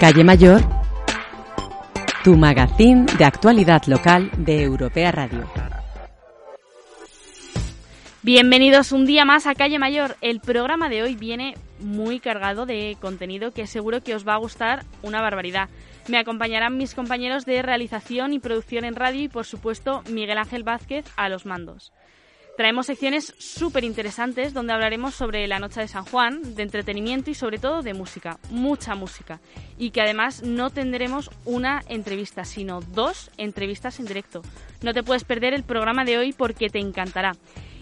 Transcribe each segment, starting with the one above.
Calle Mayor, tu magazín de actualidad local de Europea Radio. Bienvenidos un día más a Calle Mayor. El programa de hoy viene muy cargado de contenido que seguro que os va a gustar una barbaridad. Me acompañarán mis compañeros de realización y producción en radio y por supuesto Miguel Ángel Vázquez a los mandos. Traemos secciones súper interesantes donde hablaremos sobre la noche de San Juan, de entretenimiento y sobre todo de música, mucha música. Y que además no tendremos una entrevista, sino dos entrevistas en directo. No te puedes perder el programa de hoy porque te encantará.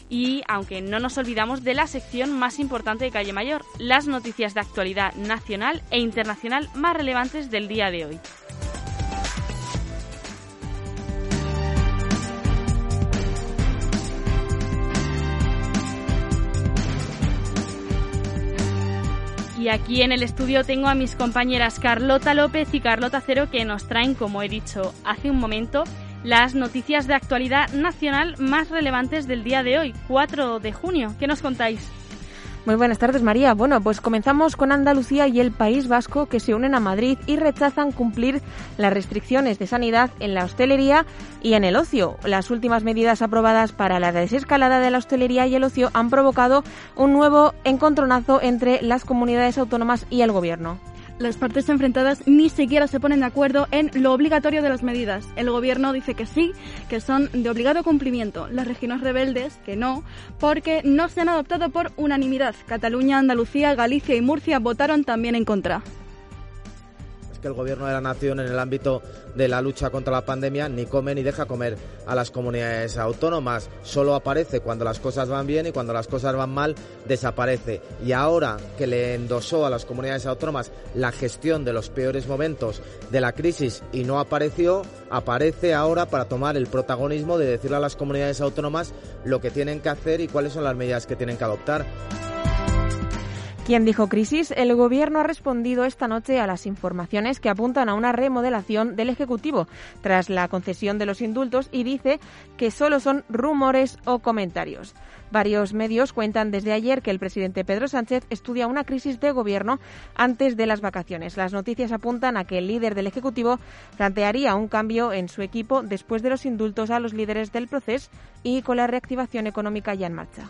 Y aunque no nos olvidamos de la sección más importante de Calle Mayor, las noticias de actualidad nacional e internacional más relevantes del día de hoy. Y aquí en el estudio tengo a mis compañeras Carlota López y Carlota Cero que nos traen, como he dicho hace un momento, las noticias de actualidad nacional más relevantes del día de hoy, 4 de junio. ¿Qué nos contáis? Muy buenas tardes, María. Bueno, pues comenzamos con Andalucía y el País Vasco que se unen a Madrid y rechazan cumplir las restricciones de sanidad en la hostelería y en el ocio. Las últimas medidas aprobadas para la desescalada de la hostelería y el ocio han provocado un nuevo encontronazo entre las comunidades autónomas y el gobierno. Las partes enfrentadas ni siquiera se ponen de acuerdo en lo obligatorio de las medidas. El gobierno dice que sí, que son de obligado cumplimiento. Las regiones rebeldes que no, porque no se han adoptado por unanimidad. Cataluña, Andalucía, Galicia y Murcia votaron también en contra que el gobierno de la nación en el ámbito de la lucha contra la pandemia ni come ni deja comer a las comunidades autónomas. Solo aparece cuando las cosas van bien y cuando las cosas van mal desaparece. Y ahora que le endosó a las comunidades autónomas la gestión de los peores momentos de la crisis y no apareció, aparece ahora para tomar el protagonismo de decirle a las comunidades autónomas lo que tienen que hacer y cuáles son las medidas que tienen que adoptar. ¿Quién dijo crisis? El Gobierno ha respondido esta noche a las informaciones que apuntan a una remodelación del Ejecutivo tras la concesión de los indultos y dice que solo son rumores o comentarios. Varios medios cuentan desde ayer que el presidente Pedro Sánchez estudia una crisis de gobierno antes de las vacaciones. Las noticias apuntan a que el líder del Ejecutivo plantearía un cambio en su equipo después de los indultos a los líderes del proceso y con la reactivación económica ya en marcha.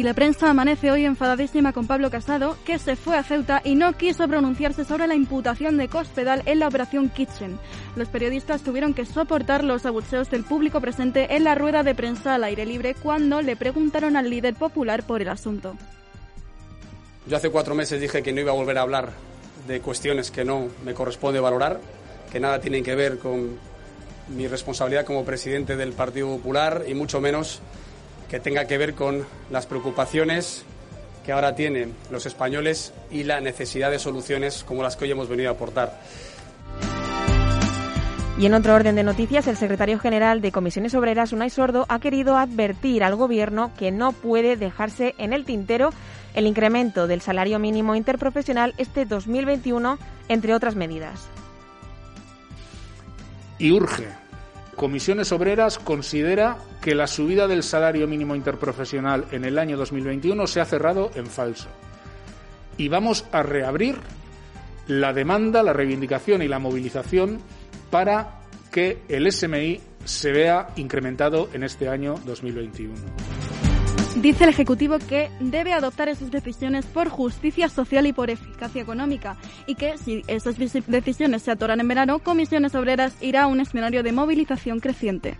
Y la prensa amanece hoy enfadadísima con Pablo Casado, que se fue a Ceuta y no quiso pronunciarse sobre la imputación de Cospedal en la operación Kitchen. Los periodistas tuvieron que soportar los abucheos del público presente en la rueda de prensa al aire libre cuando le preguntaron al líder popular por el asunto. Yo hace cuatro meses dije que no iba a volver a hablar de cuestiones que no me corresponde valorar, que nada tienen que ver con mi responsabilidad como presidente del Partido Popular y mucho menos que tenga que ver con las preocupaciones que ahora tienen los españoles y la necesidad de soluciones como las que hoy hemos venido a aportar. Y en otro orden de noticias, el secretario general de Comisiones Obreras, Unai Sordo, ha querido advertir al Gobierno que no puede dejarse en el tintero el incremento del salario mínimo interprofesional este 2021, entre otras medidas. Y urge Comisiones Obreras considera que la subida del salario mínimo interprofesional en el año 2021 se ha cerrado en falso. Y vamos a reabrir la demanda, la reivindicación y la movilización para que el SMI se vea incrementado en este año 2021. Dice el Ejecutivo que debe adoptar esas decisiones por justicia social y por eficacia económica y que si esas decisiones se atoran en verano, Comisiones Obreras irá a un escenario de movilización creciente.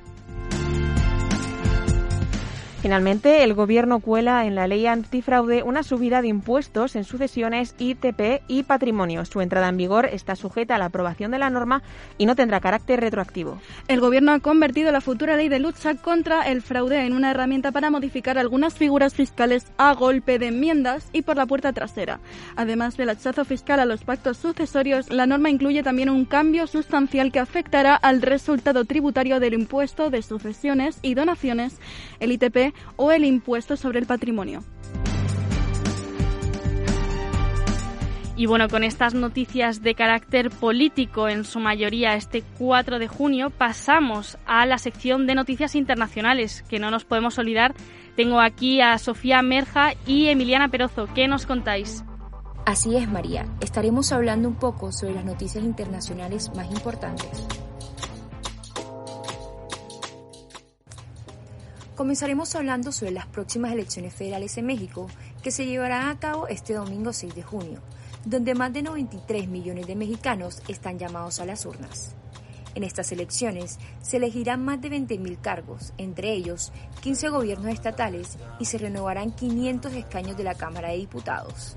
Finalmente, el Gobierno cuela en la ley antifraude una subida de impuestos en sucesiones, ITP y patrimonio. Su entrada en vigor está sujeta a la aprobación de la norma y no tendrá carácter retroactivo. El Gobierno ha convertido la futura ley de lucha contra el fraude en una herramienta para modificar algunas figuras fiscales a golpe de enmiendas y por la puerta trasera. Además del hachazo fiscal a los pactos sucesorios, la norma incluye también un cambio sustancial que afectará al resultado tributario del impuesto de sucesiones y donaciones, el ITP o el impuesto sobre el patrimonio. Y bueno, con estas noticias de carácter político, en su mayoría este 4 de junio, pasamos a la sección de noticias internacionales, que no nos podemos olvidar. Tengo aquí a Sofía Merja y Emiliana Perozo. ¿Qué nos contáis? Así es, María. Estaremos hablando un poco sobre las noticias internacionales más importantes. Comenzaremos hablando sobre las próximas elecciones federales en México que se llevarán a cabo este domingo 6 de junio, donde más de 93 millones de mexicanos están llamados a las urnas. En estas elecciones se elegirán más de 20.000 cargos, entre ellos 15 gobiernos estatales y se renovarán 500 escaños de la Cámara de Diputados.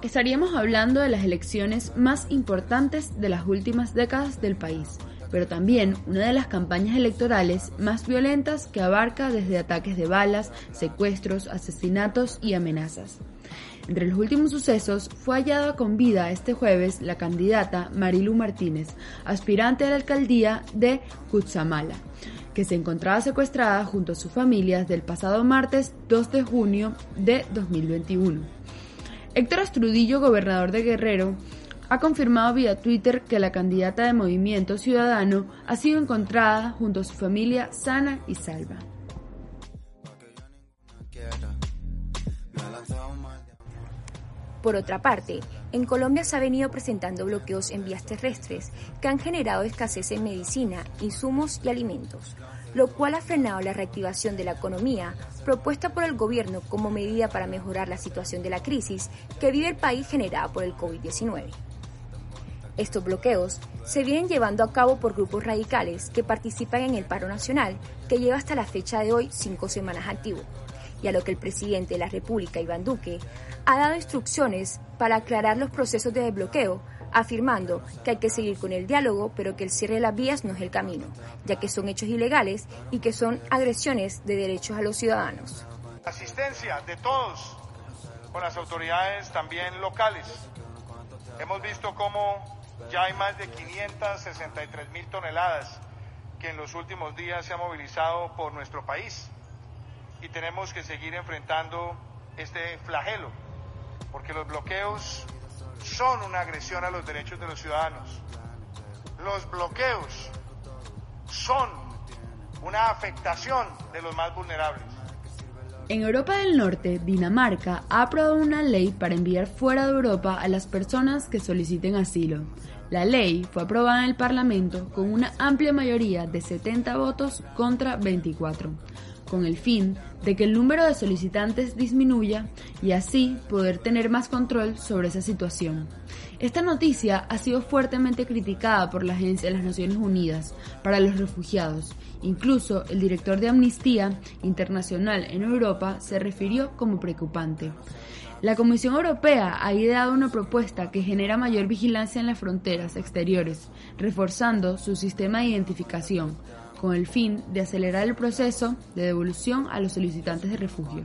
Estaríamos hablando de las elecciones más importantes de las últimas décadas del país pero también una de las campañas electorales más violentas que abarca desde ataques de balas, secuestros, asesinatos y amenazas. Entre los últimos sucesos fue hallada con vida este jueves la candidata Marilu Martínez, aspirante a la alcaldía de Cutzamala, que se encontraba secuestrada junto a sus familias del pasado martes 2 de junio de 2021. Héctor Astrudillo, gobernador de Guerrero, ha confirmado vía Twitter que la candidata de Movimiento Ciudadano ha sido encontrada junto a su familia sana y salva. Por otra parte, en Colombia se ha venido presentando bloqueos en vías terrestres que han generado escasez en medicina, insumos y alimentos, lo cual ha frenado la reactivación de la economía propuesta por el gobierno como medida para mejorar la situación de la crisis que vive el país generada por el COVID-19. Estos bloqueos se vienen llevando a cabo por grupos radicales que participan en el paro nacional, que lleva hasta la fecha de hoy cinco semanas activo, y a lo que el presidente de la República, Iván Duque, ha dado instrucciones para aclarar los procesos de desbloqueo, afirmando que hay que seguir con el diálogo, pero que el cierre de las vías no es el camino, ya que son hechos ilegales y que son agresiones de derechos a los ciudadanos. Asistencia de todos con las autoridades también locales. Hemos visto cómo ya hay más de 563 mil toneladas que en los últimos días se ha movilizado por nuestro país y tenemos que seguir enfrentando este flagelo, porque los bloqueos son una agresión a los derechos de los ciudadanos. Los bloqueos son una afectación de los más vulnerables. En Europa del Norte, Dinamarca ha aprobado una ley para enviar fuera de Europa a las personas que soliciten asilo. La ley fue aprobada en el Parlamento con una amplia mayoría de 70 votos contra 24, con el fin de que el número de solicitantes disminuya y así poder tener más control sobre esa situación. Esta noticia ha sido fuertemente criticada por la Agencia de las Naciones Unidas para los Refugiados. Incluso el director de Amnistía Internacional en Europa se refirió como preocupante. La Comisión Europea ha ideado una propuesta que genera mayor vigilancia en las fronteras exteriores, reforzando su sistema de identificación, con el fin de acelerar el proceso de devolución a los solicitantes de refugio.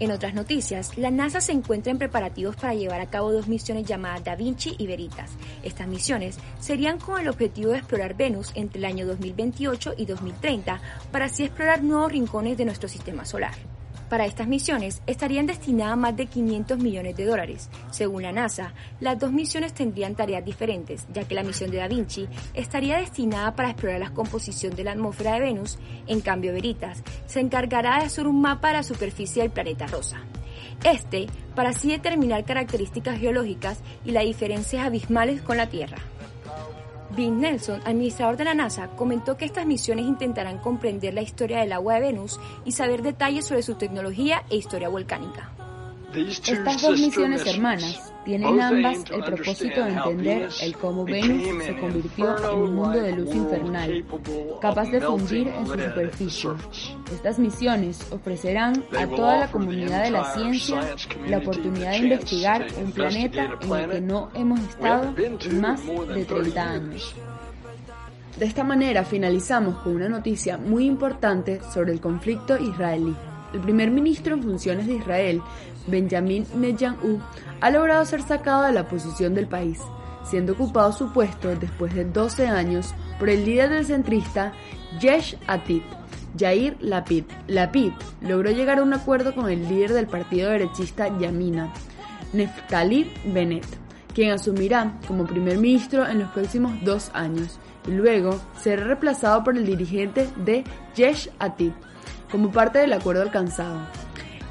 En otras noticias, la NASA se encuentra en preparativos para llevar a cabo dos misiones llamadas Da Vinci y Veritas. Estas misiones serían con el objetivo de explorar Venus entre el año 2028 y 2030 para así explorar nuevos rincones de nuestro sistema solar. Para estas misiones estarían destinadas más de 500 millones de dólares. Según la NASA, las dos misiones tendrían tareas diferentes, ya que la misión de Da Vinci estaría destinada para explorar la composición de la atmósfera de Venus, en cambio Veritas se encargará de hacer un mapa de la superficie del planeta rosa. Este, para así determinar características geológicas y las diferencias abismales con la Tierra. Vin Nelson, administrador de la NASA, comentó que estas misiones intentarán comprender la historia del agua de Venus y saber detalles sobre su tecnología e historia volcánica. Estas dos misiones hermanas tienen ambas el propósito de entender el cómo Venus se convirtió en un mundo de luz infernal, capaz de fundir en su superficie. Estas misiones ofrecerán a toda la comunidad de la ciencia la oportunidad de investigar un planeta en el que no hemos estado en más de 30 años. De esta manera finalizamos con una noticia muy importante sobre el conflicto israelí. El primer ministro en funciones de Israel, Benjamin Netanyahu, ha logrado ser sacado de la posición del país, siendo ocupado su puesto después de 12 años por el líder del centrista Yesh Atid, Yair Lapid. Lapid logró llegar a un acuerdo con el líder del partido derechista Yamina, Neftali Bennett, quien asumirá como primer ministro en los próximos dos años y luego será reemplazado por el dirigente de Yesh Atid como parte del acuerdo alcanzado.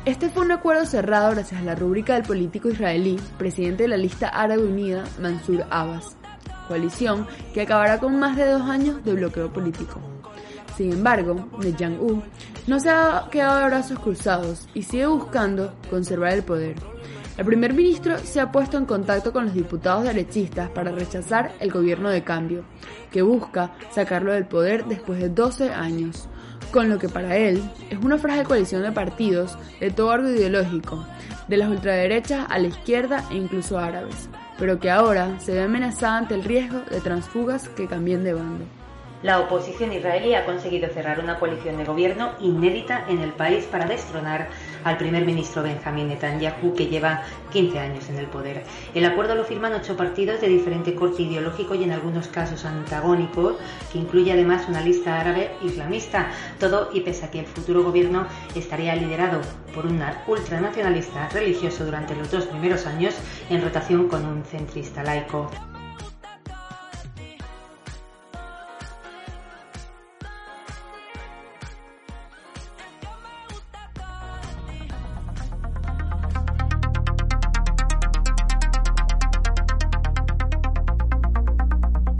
Este fue un acuerdo cerrado gracias a la rúbrica del político israelí, presidente de la lista árabe unida, Mansur Abbas, coalición que acabará con más de dos años de bloqueo político. Sin embargo, Netanyahu no se ha quedado de brazos cruzados y sigue buscando conservar el poder. El primer ministro se ha puesto en contacto con los diputados derechistas para rechazar el gobierno de cambio, que busca sacarlo del poder después de 12 años, con lo que para él es una frágil coalición de partidos de todo árbol ideológico, de las ultraderechas a la izquierda e incluso árabes, pero que ahora se ve amenazada ante el riesgo de transfugas que cambien de bando. La oposición israelí ha conseguido cerrar una coalición de gobierno inédita en el país para destronar al primer ministro Benjamin Netanyahu, que lleva 15 años en el poder. El acuerdo lo firman ocho partidos de diferente corte ideológico y en algunos casos antagónicos, que incluye además una lista árabe islamista. Todo y pese a que el futuro gobierno estaría liderado por un ultranacionalista religioso durante los dos primeros años, en rotación con un centrista laico.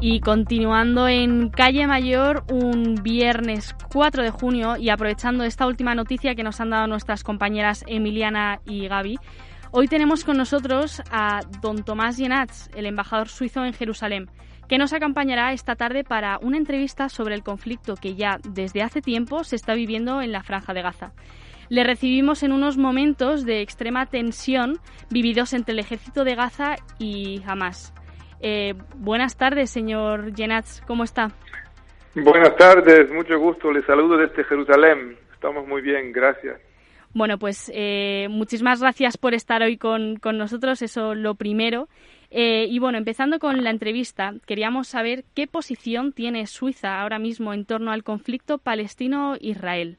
Y continuando en Calle Mayor, un viernes 4 de junio, y aprovechando esta última noticia que nos han dado nuestras compañeras Emiliana y Gaby, hoy tenemos con nosotros a don Tomás Yenats, el embajador suizo en Jerusalén, que nos acompañará esta tarde para una entrevista sobre el conflicto que ya desde hace tiempo se está viviendo en la Franja de Gaza. Le recibimos en unos momentos de extrema tensión vividos entre el ejército de Gaza y Hamas. Eh, buenas tardes, señor Yenats, ¿cómo está? Buenas tardes, mucho gusto. Le saludo desde Jerusalén. Estamos muy bien, gracias. Bueno, pues eh, muchísimas gracias por estar hoy con, nosotros, eso lo primero. Eh, y bueno, empezando con la entrevista, queríamos saber qué posición tiene Suiza ahora mismo en torno al conflicto palestino-israel.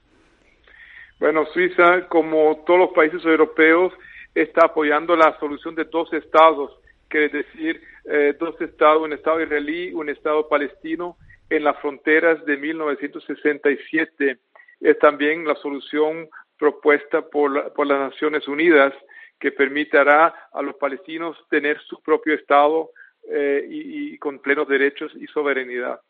Bueno, Suiza, como todos los países europeos, está apoyando la solución de dos estados, quiere decir eh, dos estados, un estado israelí, un estado palestino en las fronteras de 1967. Es también la solución propuesta por, por las Naciones Unidas que permitirá a los palestinos tener su propio estado eh, y, con plenos derechos y soberanía.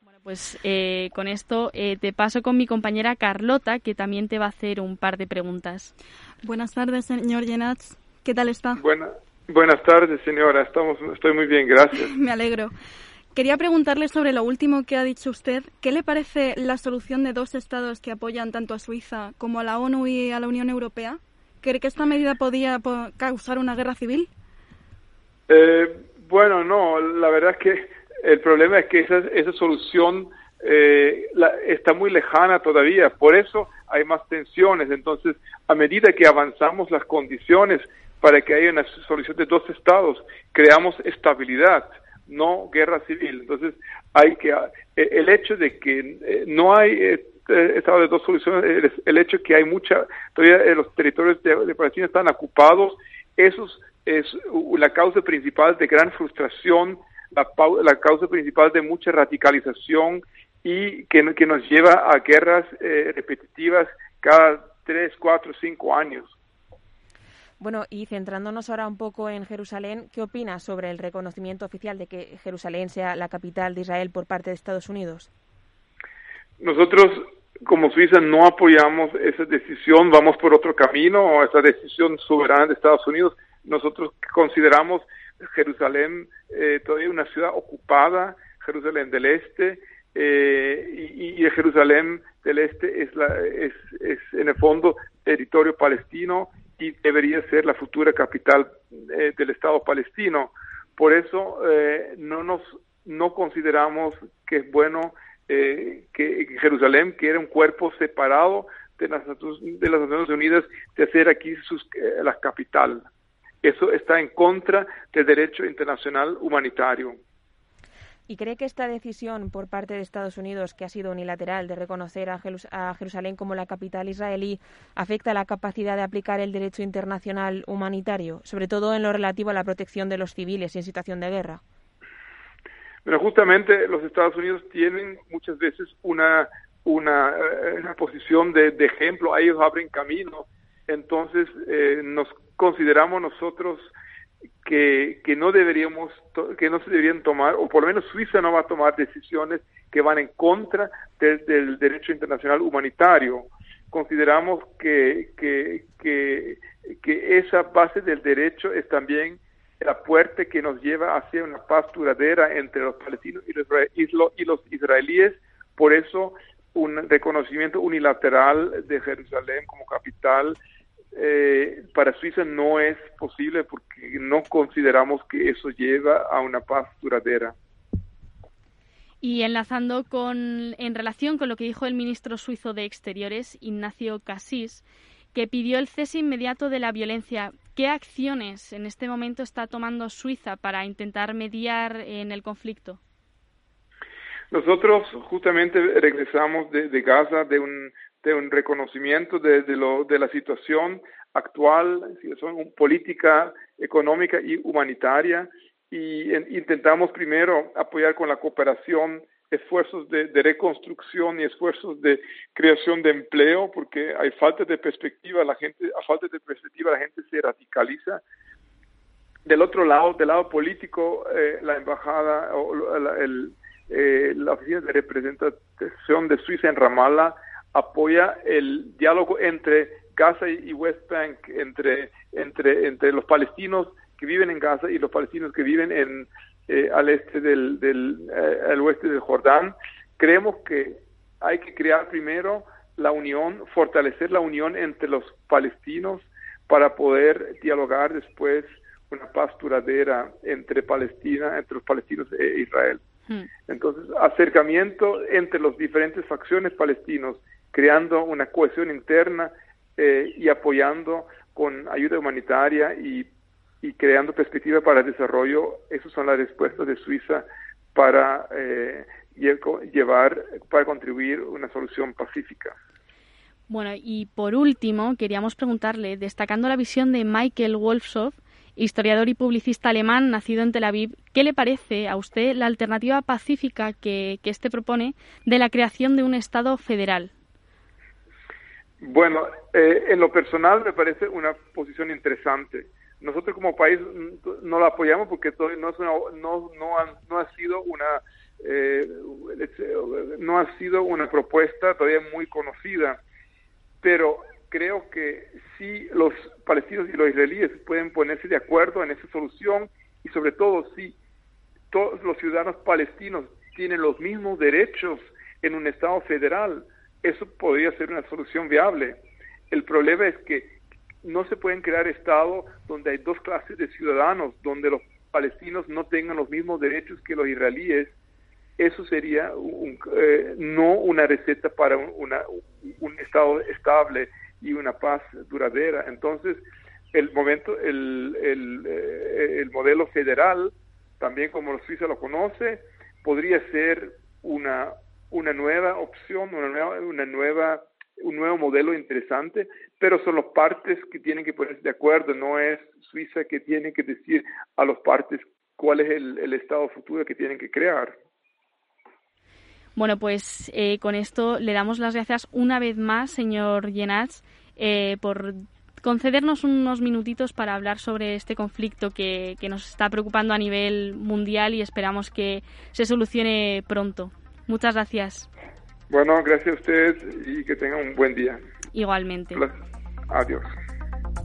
Bueno, pues eh, con esto te paso con mi compañera Carlota, que también te va a hacer un par de preguntas. Buenas tardes, señor Yenats. ¿Qué tal está? Buenas. Buenas tardes, señora. Estamos, estoy muy bien, gracias. Me alegro. Quería preguntarle sobre lo último que ha dicho usted. ¿Qué le parece la solución de dos estados que apoyan tanto a Suiza como a la ONU y a la Unión Europea? ¿Cree que esta medida podía causar una guerra civil? Eh, bueno, no. La verdad es que el problema es que esa, esa solución eh, está muy lejana todavía. Por eso hay más tensiones. Entonces, a medida que avanzamos las condiciones para que haya una solución de dos estados, creamos estabilidad, no guerra civil. Entonces, hay que eh, el hecho de que eh, no hay eh, estado de dos soluciones, el, hecho de que hay mucha todavía los territorios de, Palestina están ocupados, eso es la causa principal de gran frustración, la, la causa principal de mucha radicalización y que, que nos lleva a guerras repetitivas cada tres, cuatro, cinco años. Bueno, y centrándonos ahora un poco en Jerusalén, ¿qué opina sobre el reconocimiento oficial de que Jerusalén sea la capital de Israel por parte de Estados Unidos? Nosotros como Suiza no apoyamos esa decisión, vamos por otro camino, o esa decisión soberana de Estados Unidos. Nosotros consideramos Jerusalén eh, todavía una ciudad ocupada, Jerusalén del Este, eh, y, y, Jerusalén del Este es, la, es, en el fondo territorio palestino y debería ser la futura capital eh, del Estado palestino. Por eso eh, no nos no consideramos que es bueno eh, que Jerusalén, que era un cuerpo separado de las, de las Naciones Unidas, de hacer aquí sus, eh, la capital. Eso está en contra del derecho internacional humanitario. ¿Y cree que esta decisión por parte de Estados Unidos, que ha sido unilateral, de reconocer a, Jerusalén como la capital israelí, afecta la capacidad de aplicar el derecho internacional humanitario, sobre todo en lo relativo a la protección de los civiles en situación de guerra? Pero justamente los Estados Unidos tienen muchas veces una, una, eh, posición de, ejemplo, ellos abren camino, entonces eh, nos consideramos nosotros que, que no deberíamos, que no se deberían tomar, o por lo menos Suiza no va a tomar decisiones que van en contra del derecho internacional humanitario. Consideramos que, que, que, que esa base del derecho es también la puerta que nos lleva hacia una paz duradera entre los palestinos y los, y los israelíes. Por eso, un reconocimiento unilateral de Jerusalén como capital eh, para Suiza no es posible porque no consideramos que eso lleva a una paz duradera. Y enlazando con, en relación con lo que dijo el ministro suizo de Exteriores, Ignacio Cassis, que pidió el cese inmediato de la violencia. ¿Qué acciones en este momento está tomando Suiza para intentar mediar en el conflicto? Nosotros justamente regresamos de, de Gaza de un, de un reconocimiento de, de, lo, de la situación actual, son política económica y humanitaria, y intentamos primero apoyar con la cooperación esfuerzos de, reconstrucción y esfuerzos de creación de empleo, porque hay falta de perspectiva, la gente, a falta de perspectiva la gente se radicaliza. Del otro lado, del lado político, eh, la embajada o la, el, eh, la oficina de representación de Suiza en Ramallah apoya el diálogo entre Gaza y West Bank, entre, entre, entre los palestinos que viven en Gaza y los palestinos que viven en, eh, al este del, del eh, al oeste del Jordán. Creemos que hay que crear primero la unión, fortalecer la unión entre los palestinos para poder dialogar después una paz duradera entre Palestina, entre los palestinos e Israel. Hmm. Entonces, acercamiento entre las diferentes facciones palestinos creando una cohesión interna eh, y apoyando con ayuda humanitaria y, y, creando perspectivas para el desarrollo. Esas son las respuestas de Suiza para eh, llevar, para contribuir una solución pacífica. Bueno, y por último, queríamos preguntarle, destacando la visión de Michael Wolfsoff, historiador y publicista alemán nacido en Tel Aviv, ¿qué le parece a usted la alternativa pacífica que, que este propone de la creación de un Estado federal? Bueno, eh, en lo personal me parece una posición interesante. Nosotros como país no la apoyamos porque todavía no, es una, no, no, ha, no ha sido una eh, no ha sido una propuesta todavía muy conocida, pero creo que si los palestinos y los israelíes pueden ponerse de acuerdo en esa solución y sobre todo si todos los ciudadanos palestinos tienen los mismos derechos en un Estado federal, eso podría ser una solución viable. El problema es que no se pueden crear estados donde hay dos clases de ciudadanos, donde los palestinos no tengan los mismos derechos que los israelíes. Eso sería eh, no una receta para un estado estable y una paz duradera. Entonces, el momento, el, el, eh, el modelo federal, también como Suiza lo conoce, podría ser una una nueva opción, una nueva, una nueva, un nuevo modelo interesante, pero son las partes que tienen que ponerse de acuerdo, no es Suiza que tiene que decir a los partes cuál es el, estado futuro que tienen que crear. Bueno, pues eh, con esto le damos las gracias una vez más, señor Yenats, eh, por concedernos unos minutitos para hablar sobre este conflicto que, que nos está preocupando a nivel mundial y esperamos que se solucione pronto. Muchas gracias. Bueno, gracias a ustedes y que tengan un buen día. Igualmente. Adiós.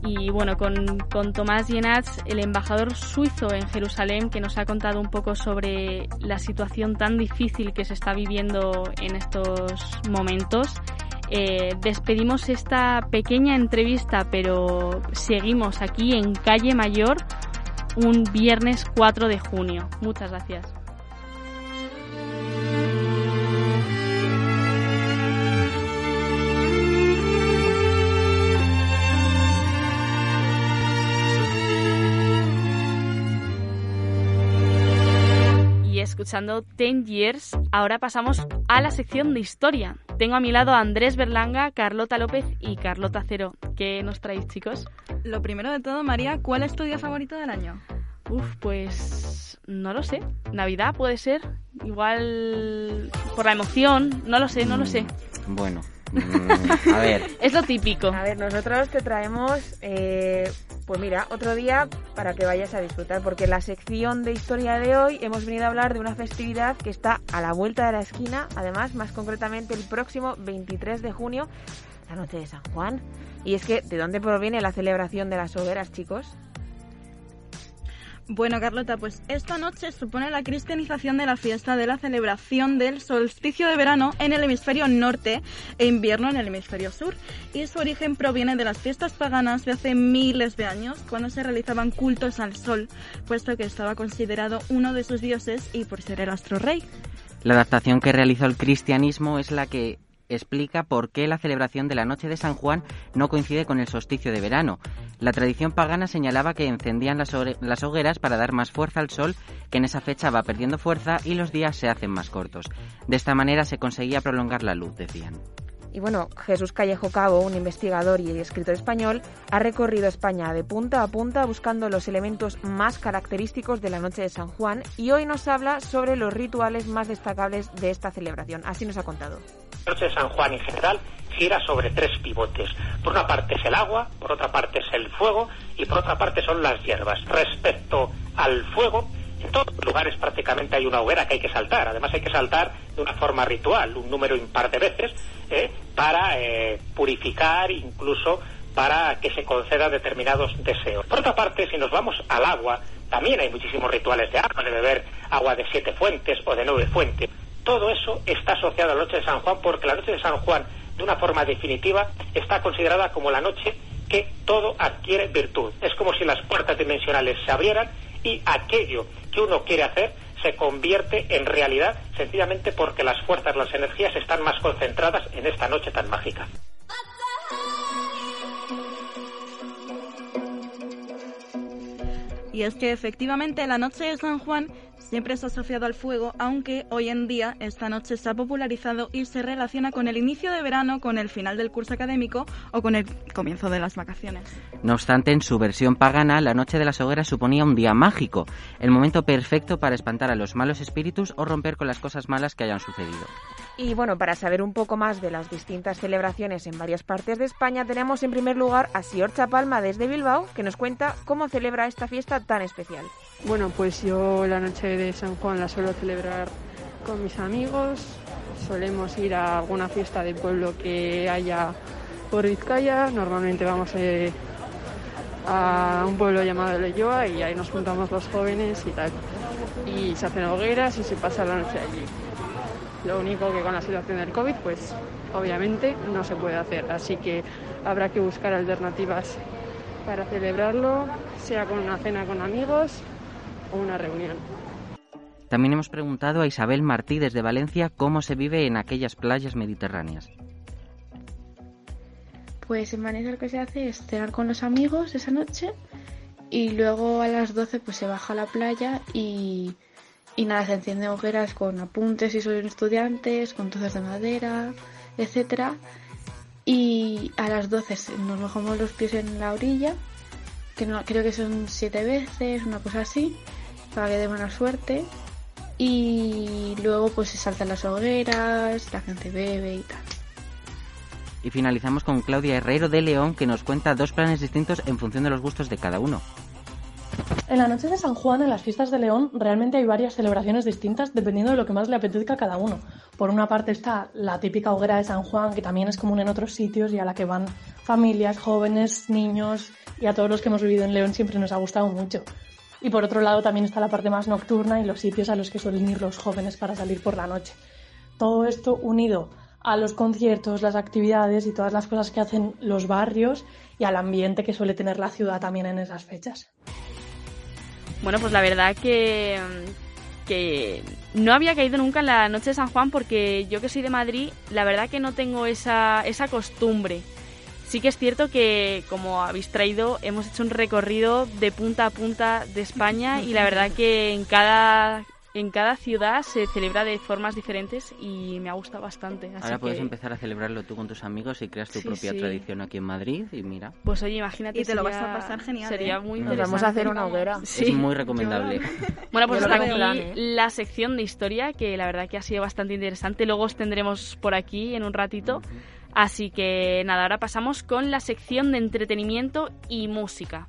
Y bueno, con, con Tomás Yenats, el embajador suizo en Jerusalén, que nos ha contado un poco sobre la situación tan difícil que se está viviendo en estos momentos. Eh, despedimos esta pequeña entrevista, pero seguimos aquí en Calle Mayor un viernes 4 de junio. Muchas gracias. Escuchando Ten Years, ahora pasamos a la sección de historia. Tengo a mi lado a Andrés Berlanga, Carlota López y Carlota Cero. ¿Qué nos traéis, chicos? Lo primero de todo, María, ¿cuál es tu día favorito del año? Uf, pues no lo sé. Navidad puede ser. Igual por la emoción. No lo sé, no lo sé. Bueno, mm, a ver. Es lo típico. A ver, nosotros te traemos, eh, pues mira, otro día para que vayas a disfrutar, porque en la sección de historia de hoy hemos venido a hablar de una festividad que está a la vuelta de la esquina, además, más concretamente el próximo 23 de junio, la noche de San Juan. Y es que, ¿de dónde proviene la celebración de las hogueras, chicos? Bueno, Carlota, pues esta noche supone la cristianización de la fiesta de la celebración del solsticio de verano en el hemisferio norte e invierno en el hemisferio sur. Y su origen proviene de las fiestas paganas de hace miles de años, cuando se realizaban cultos al sol, puesto que estaba considerado uno de sus dioses y por ser el astro rey. La adaptación que realizó el cristianismo es la que explica por qué la celebración de la noche de San Juan no coincide con el solsticio de verano. La tradición pagana señalaba que encendían las, hogueras para dar más fuerza al sol, que en esa fecha va perdiendo fuerza y los días se hacen más cortos. De esta manera se conseguía prolongar la luz, decían. Y bueno, Jesús Callejo Cabo, un investigador y escritor español, ha recorrido España de punta a punta buscando los elementos más característicos de la noche de San Juan y hoy nos habla sobre los rituales más destacables de esta celebración. Así nos ha contado. La noche de San Juan en general gira sobre tres pivotes. Por una parte es el agua, por otra parte es el fuego y por otra parte son las hierbas. Respecto al fuego, en todos los lugares prácticamente hay una hoguera que hay que saltar. Además hay que saltar de una forma ritual, un número impar de veces, ¿eh? para eh, purificar, incluso para que se conceda determinados deseos. Por otra parte, si nos vamos al agua, también hay muchísimos rituales de agua, de beber agua de siete fuentes o de nueve fuentes. Todo eso está asociado a la noche de San Juan porque la noche de San Juan, de una forma definitiva, está considerada como la noche que todo adquiere virtud. Es como si las puertas dimensionales se abrieran y aquello que uno quiere hacer se convierte en realidad sencillamente porque las fuerzas, las energías están más concentradas en esta noche tan mágica. Y es que efectivamente la noche de San Juan siempre es asociado al fuego, aunque hoy en día esta noche se ha popularizado y se relaciona con el inicio de verano, con el final del curso académico o con el comienzo de las vacaciones. No obstante, en su versión pagana, la noche de las hogueras suponía un día mágico, el momento perfecto para espantar a los malos espíritus o romper con las cosas malas que hayan sucedido. Y bueno, para saber un poco más de las distintas celebraciones en varias partes de España, tenemos en primer lugar a Siorcha Palma desde Bilbao, que nos cuenta cómo celebra esta fiesta tan especial. Bueno, pues yo la noche de San Juan la suelo celebrar con mis amigos. Solemos ir a alguna fiesta de pueblo que haya por Vizcaya. Normalmente vamos eh, a un pueblo llamado Leyoa y ahí nos juntamos los jóvenes y tal. Y se hacen hogueras y se pasa la noche allí. Lo único que con la situación del COVID, pues obviamente no se puede hacer. Así que habrá que buscar alternativas para celebrarlo, sea con una cena con amigos o una reunión. También hemos preguntado a Isabel Martí desde Valencia cómo se vive en aquellas playas mediterráneas. Pues en Valencia lo que se hace es cenar con los amigos esa noche y luego a las 12 pues se baja a la playa y, y nada, se encienden hogueras con apuntes y son estudiantes, con trozos de madera, etcétera y a las 12 nos mojamos los pies en la orilla, que no, creo que son siete veces, una cosa así, para que dé buena suerte. Y luego pues se saltan las hogueras, la gente bebe y tal. Y finalizamos con Claudia Herrero de León que nos cuenta dos planes distintos en función de los gustos de cada uno. En la noche de San Juan, en las fiestas de León, realmente hay varias celebraciones distintas dependiendo de lo que más le apetezca a cada uno. Por una parte está la típica hoguera de San Juan, que también es común en otros sitios y a la que van familias, jóvenes, niños y a todos los que hemos vivido en León siempre nos ha gustado mucho. Y por otro lado también está la parte más nocturna y los sitios a los que suelen ir los jóvenes para salir por la noche. Todo esto unido a los conciertos, las actividades y todas las cosas que hacen los barrios y al ambiente que suele tener la ciudad también en esas fechas. Bueno, pues la verdad que, que no había caído nunca en la noche de San Juan porque yo que soy de Madrid, la verdad que no tengo esa, esa costumbre. Sí que es cierto que, como habéis traído, hemos hecho un recorrido de punta a punta de España y la verdad que en cada en cada ciudad se celebra de formas diferentes y me ha gustado bastante. Así Ahora puedes que- empezar a celebrarlo tú con tus amigos y creas tu Sí, propia sí. tradición aquí en Madrid y mira. Pues oye, imagínate. Y te lo vas a pasar genial, Sería ¿eh? muy Nos interesante. vamos a hacer una hoguera. Sí. Es muy recomendable. Bueno, pues hasta aquí plan, ¿eh? la sección de historia, que la verdad que ha sido bastante interesante. Luego os tendremos por aquí en un ratito. Así que nada, ahora pasamos con la sección de entretenimiento y música.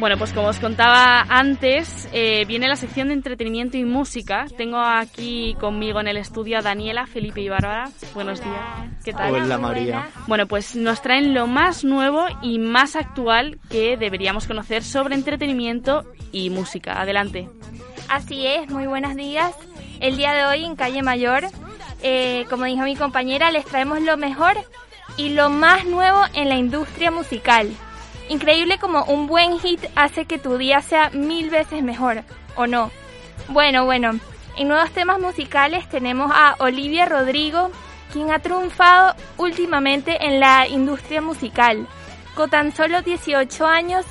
Bueno, pues como os contaba antes, eh, viene la sección de entretenimiento y música. Tengo aquí conmigo en el estudio a Daniela, Felipe y Bárbara. Buenos días. ¿Qué tal? Hola, María. Bueno, pues nos traen lo más nuevo y más actual que deberíamos conocer sobre entretenimiento y música. Adelante. Así es, muy buenos días. El día de hoy en Calle Mayor, eh, como dijo mi compañera, les traemos lo mejor y lo más nuevo en la industria musical. Increíble como un buen hit hace que tu día sea mil veces mejor, ¿o no? Bueno, bueno, en nuevos temas musicales tenemos a Olivia Rodrigo, quien ha triunfado últimamente en la industria musical. Con tan solo 18 años,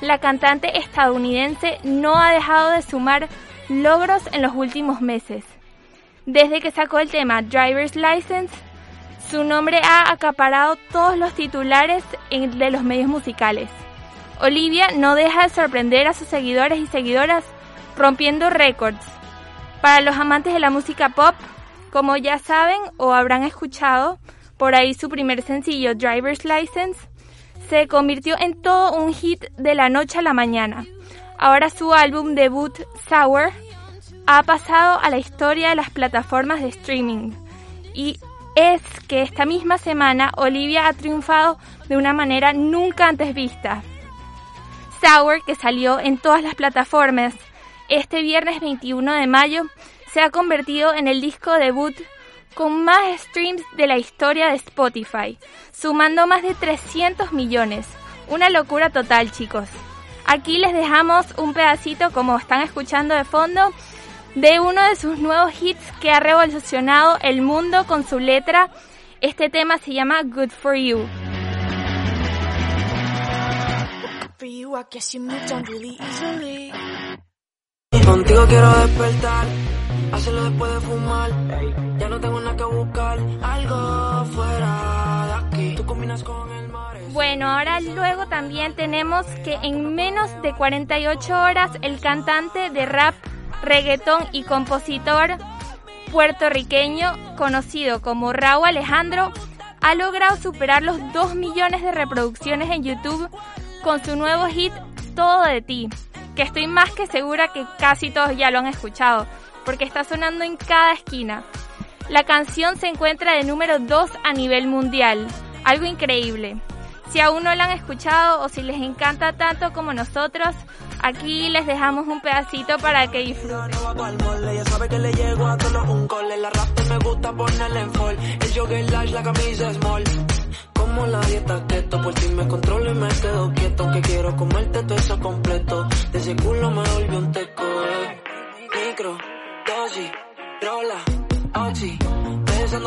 la cantante estadounidense no ha dejado de sumar logros en los últimos meses. Desde que sacó el tema Driver's License, su nombre ha acaparado todos los titulares de los medios musicales. Olivia no deja de sorprender a sus seguidores y seguidoras rompiendo récords. Para los amantes de la música pop, como ya saben o habrán escuchado, por ahí su primer sencillo Driver's License se convirtió en todo un hit de la noche a la mañana. Ahora su álbum debut Sour ha pasado a la historia de las plataformas de streaming y es que esta misma semana Olivia ha triunfado de una manera nunca antes vista. Sour, que salió en todas las plataformas este viernes 21 de mayo, se ha convertido en el disco debut con más streams de la historia de Spotify, sumando más de 300 millones. Una locura total, chicos. Aquí les dejamos un pedacito, como están escuchando de fondo, de uno de sus nuevos hits que ha revolucionado el mundo con su letra. Este tema se llama Good for You. Contigo quiero despertar, hacerlo después de fumar. Ya no tengo nada que buscar, algo fuera de aquí. Tú combinas con el mar. Bueno, ahora luego también tenemos que en menos de 48 horas el cantante de rap, reggaetón y compositor puertorriqueño conocido como Raúl Alejandro ha logrado superar los 2 millones de reproducciones en YouTube con su nuevo hit Todo de ti, que estoy más que segura que casi todos ya lo han escuchado, porque está sonando en cada esquina. La canción se encuentra de número 2 a nivel mundial, algo increíble. Si aún no la han escuchado o si les encanta tanto como nosotros, aquí les dejamos un pedacito para que disfruten. Un. Como la dieta keto, por ti me controlo y me quedo quieto. Que quiero comerte todo eso completo. De ese culo me volvió un teco, eh. Micro, dosis, rola, oxi.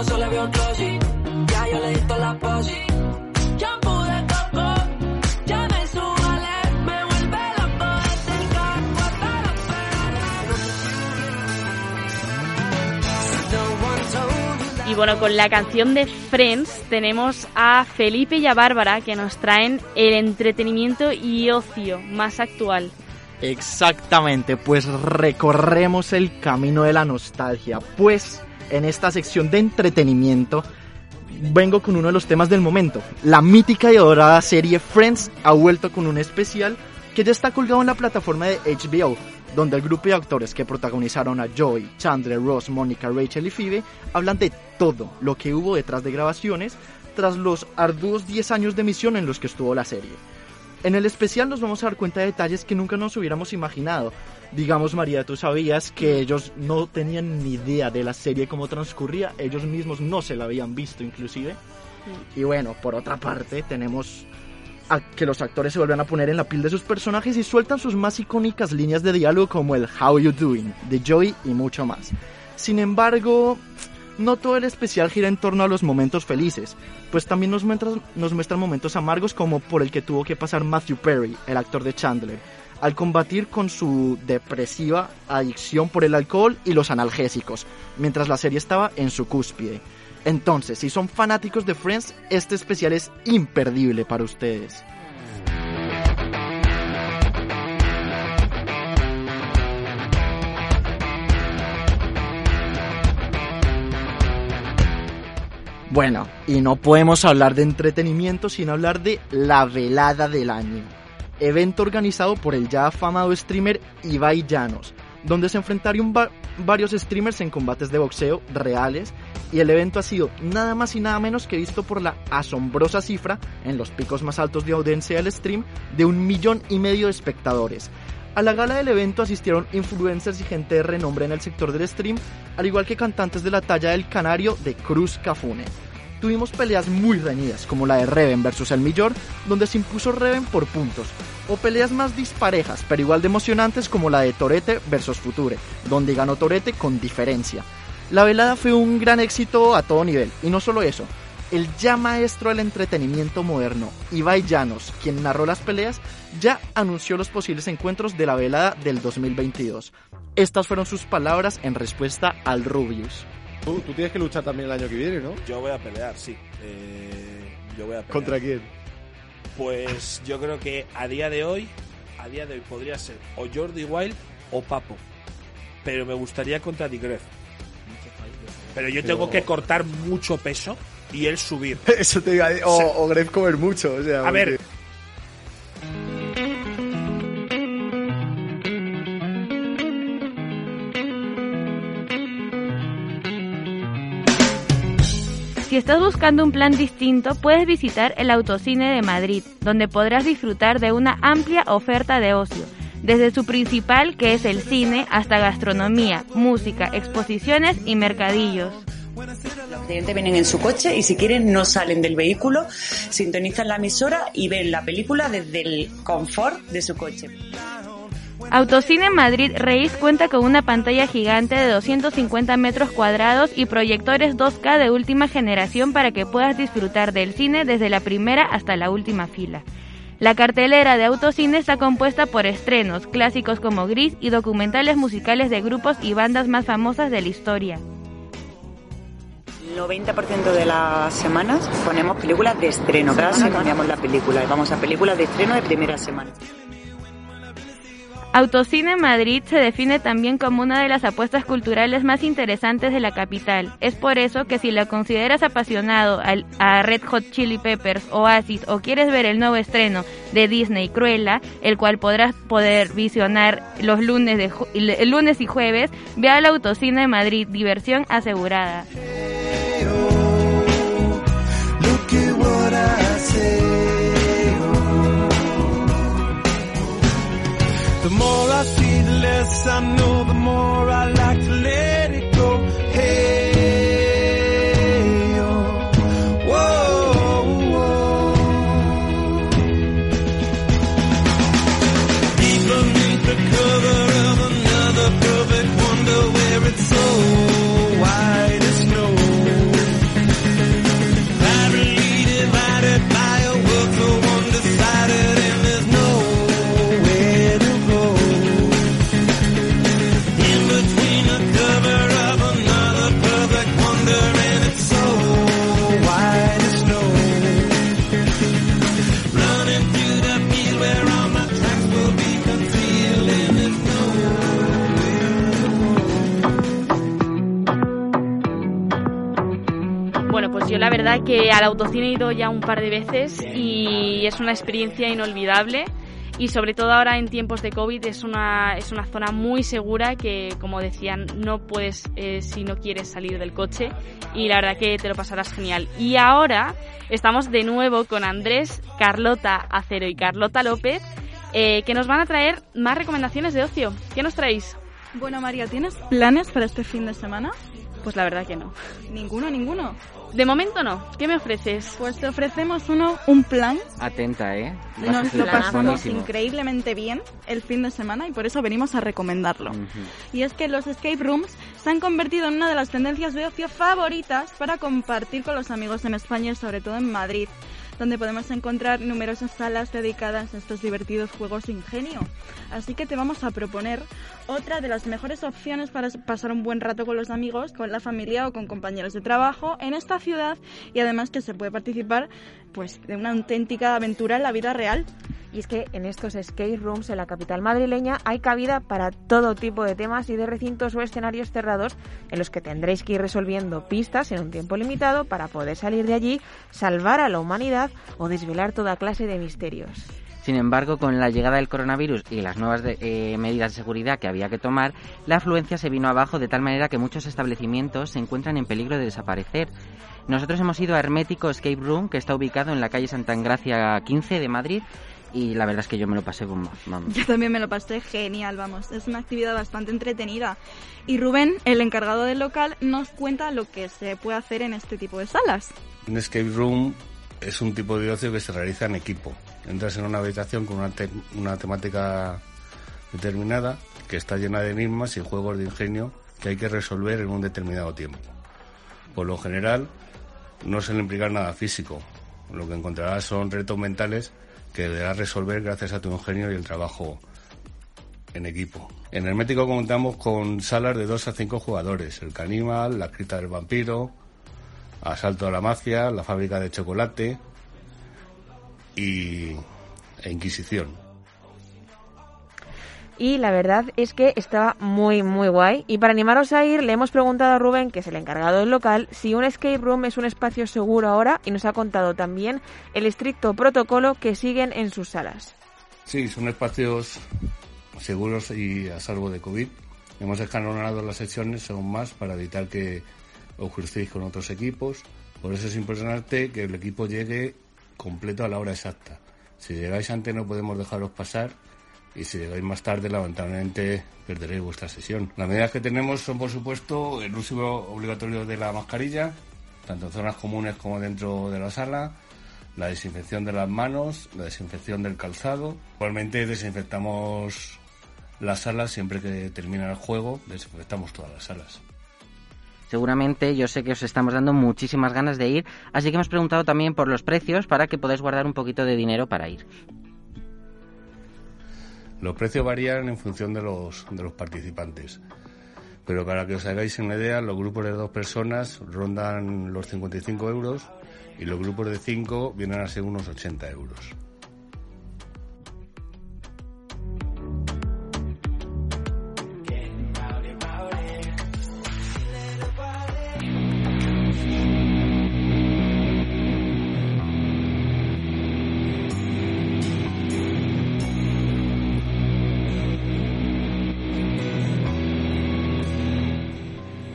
Se le vio closet. Ya yo le di toda la posi. Bueno, con la canción de Friends tenemos a Felipe y a Bárbara que nos traen el entretenimiento y ocio más actual. Exactamente, pues recorremos el camino de la nostalgia. Pues en esta sección de entretenimiento vengo con uno de los temas del momento. La mítica y adorada serie Friends ha vuelto con un especial que ya está colgado en la plataforma de HBO, donde el grupo de actores que protagonizaron a Joey, Chandler, Ross, Mónica, Rachel y Phoebe hablan de todo lo que hubo detrás de grabaciones tras los arduos 10 años de emisión en los que estuvo la serie. En el especial nos vamos a dar cuenta de detalles que nunca nos hubiéramos imaginado. Digamos, María, tú sabías que ellos no tenían ni idea de la serie cómo transcurría, ellos mismos no se la habían visto inclusive. Y bueno, por otra parte, tenemos a que los actores se vuelven a poner en la piel de sus personajes y sueltan sus más icónicas líneas de diálogo como el How You Doing, de Joey y mucho más. Sin embargo, no todo el especial gira en torno a los momentos felices, pues también nos muestran, nos muestran momentos amargos como por el que tuvo que pasar Matthew Perry, el actor de Chandler, al combatir con su depresiva adicción por el alcohol y los analgésicos, mientras la serie estaba en su cúspide. Entonces, si son fanáticos de Friends, este especial es imperdible para ustedes. Bueno, y no podemos hablar de entretenimiento sin hablar de la velada del año, evento organizado por el ya afamado streamer Ibai Llanos, donde se enfrentaron va- varios streamers en combates de boxeo reales y el evento ha sido nada más y nada menos que visto por la asombrosa cifra en los picos más altos de audiencia del stream de un millón y medio de espectadores. A la gala del evento asistieron influencers y gente de renombre en el sector del stream, al igual que cantantes de la talla del Canario de Cruz Cafune. Tuvimos peleas muy reñidas, como la de Reven versus el Millor, donde se impuso Reven por puntos, o peleas más disparejas, pero igual de emocionantes como la de Torete versus Future, donde ganó Torete con diferencia. La velada fue un gran éxito a todo nivel, y no solo eso, el ya maestro del entretenimiento moderno, Ibai Llanos, quien narró las peleas, ya anunció los posibles encuentros de la velada del 2022. Estas fueron sus palabras en respuesta al Rubius. Tú, tú tienes que luchar también el año que viene, ¿no? Yo voy a pelear, sí. Eh, yo voy a pelear. ¿Contra quién? Pues yo creo que a día de hoy, a día de hoy podría ser o Jordi Wild o Papo. Pero me gustaría contra Digref. Pero yo tengo que cortar mucho peso y él subir. Eso te. O, o Gref comer mucho, o sea. A ver. Si estás buscando un plan distinto, puedes visitar el Autocine de Madrid, donde podrás disfrutar de una amplia oferta de ocio, desde su principal, que es el cine, hasta gastronomía, música, exposiciones y mercadillos. Los clientes vienen en su coche y si quieren no salen del vehículo, sintonizan la emisora y ven la película desde el confort de su coche. Autocine Madrid Reis cuenta con una pantalla gigante de 250 metros cuadrados y proyectores 2K de última generación para que puedas disfrutar del cine desde la primera hasta la última fila. La cartelera de Autocine está compuesta por estrenos, clásicos como Gris y documentales musicales de grupos y bandas más famosas de la historia. El 90% de las semanas ponemos películas de estreno. Cada semana cambiamos la película y vamos a películas de estreno de primera semana. Autocine Madrid se define también como una de las apuestas culturales más interesantes de la capital. Es por eso que si la consideras apasionado al- a Red Hot Chili Peppers, Oasis o quieres ver el nuevo estreno de Disney Cruella, el cual podrás poder visionar los lunes, de lunes y jueves, ve al Autocine Madrid, diversión asegurada. The more I see, the less I know, the more I like to let it go. Hey, verdad que al autocine he ido ya un par de veces y es una experiencia inolvidable y sobre todo ahora en tiempos de COVID es una, es una zona muy segura que, como decían, no puedes eh, si no quieres salir del coche y la verdad que te lo pasarás genial. Y ahora estamos de nuevo con Andrés, Carlota Acero y Carlota López eh, que nos van a traer más recomendaciones de ocio. ¿Qué nos traéis? Bueno, María, ¿tienes planes para este fin de semana? Pues la verdad que no. Ninguno, ninguno. De momento no. ¿Qué me ofreces? Pues te ofrecemos uno, un plan. Atenta, ¿eh? Vas Nos lo pasamos buenísimo. increíblemente bien el fin de semana y por eso venimos a recomendarlo. Y es que los escape rooms se han convertido en una de las tendencias de ocio favoritas para compartir con los amigos en España y sobre todo en Madrid, donde podemos encontrar numerosas salas dedicadas a estos divertidos juegos de ingenio. Así que te vamos a proponer otra de las mejores opciones para pasar un buen rato con los amigos, con la familia o con compañeros de trabajo en esta ciudad y además que se puede participar pues de una auténtica aventura en la vida real. Y es que en estos escape rooms en la capital madrileña hay cabida para todo tipo de temas y de recintos o escenarios cerrados en los que tendréis que ir resolviendo pistas en un tiempo limitado para poder salir de allí, salvar a la humanidad o desvelar toda clase de misterios. Sin embargo, con la llegada del coronavirus y las nuevas de- eh, medidas de seguridad que había que tomar, la afluencia se vino abajo de tal manera que muchos establecimientos se encuentran en peligro de desaparecer. Nosotros hemos ido a Hermético Escape Room, que está ubicado en la calle Santa Engracia 15 de Madrid, y la verdad es que yo me lo pasé bomba. Vamos. Yo también me lo pasé genial, vamos. Es una actividad bastante entretenida. Y Rubén, el encargado del local, nos cuenta lo que se puede hacer en este tipo de salas. Un escape room es un tipo de ocio que se realiza en equipo. Entras en una habitación con una, te- una temática determinada que está llena de enigmas y juegos de ingenio que hay que resolver en un determinado tiempo. Por lo general, no suele implicar nada físico. Lo que encontrarás son retos mentales que deberás resolver gracias a tu ingenio y el trabajo en equipo. En Hermético contamos con salas de 2 a 5 jugadores, el caníbal, la cripta del vampiro, Asalto a la mafia, la fábrica de chocolate y e Inquisición. Y la verdad es que estaba muy, muy guay. Y para animaros a ir, le hemos preguntado a Rubén, que es el encargado del local, si un escape room es un espacio seguro ahora y nos ha contado también el estricto protocolo que siguen en sus salas. Sí, son espacios seguros y a salvo de COVID. Hemos escalonado las secciones aún más para evitar que os crucéis con otros equipos. Por eso es importante que el equipo llegue completo a la hora exacta. Si llegáis antes no podemos dejaros pasar y si llegáis más tarde lamentablemente perderéis vuestra sesión. Las medidas que tenemos son por supuesto el uso obligatorio de la mascarilla, tanto en zonas comunes como dentro de la sala, la desinfección de las manos, la desinfección del calzado. Igualmente desinfectamos las salas siempre que termina el juego, desinfectamos todas las salas. Seguramente yo sé que os estamos dando muchísimas ganas de ir, así que hemos preguntado también por los precios para que podáis guardar un poquito de dinero para ir. Los precios varían en función de los, de los participantes. Pero para que os hagáis una idea, los grupos de dos personas rondan los 55 euros y los grupos de cinco vienen a ser unos 80 euros.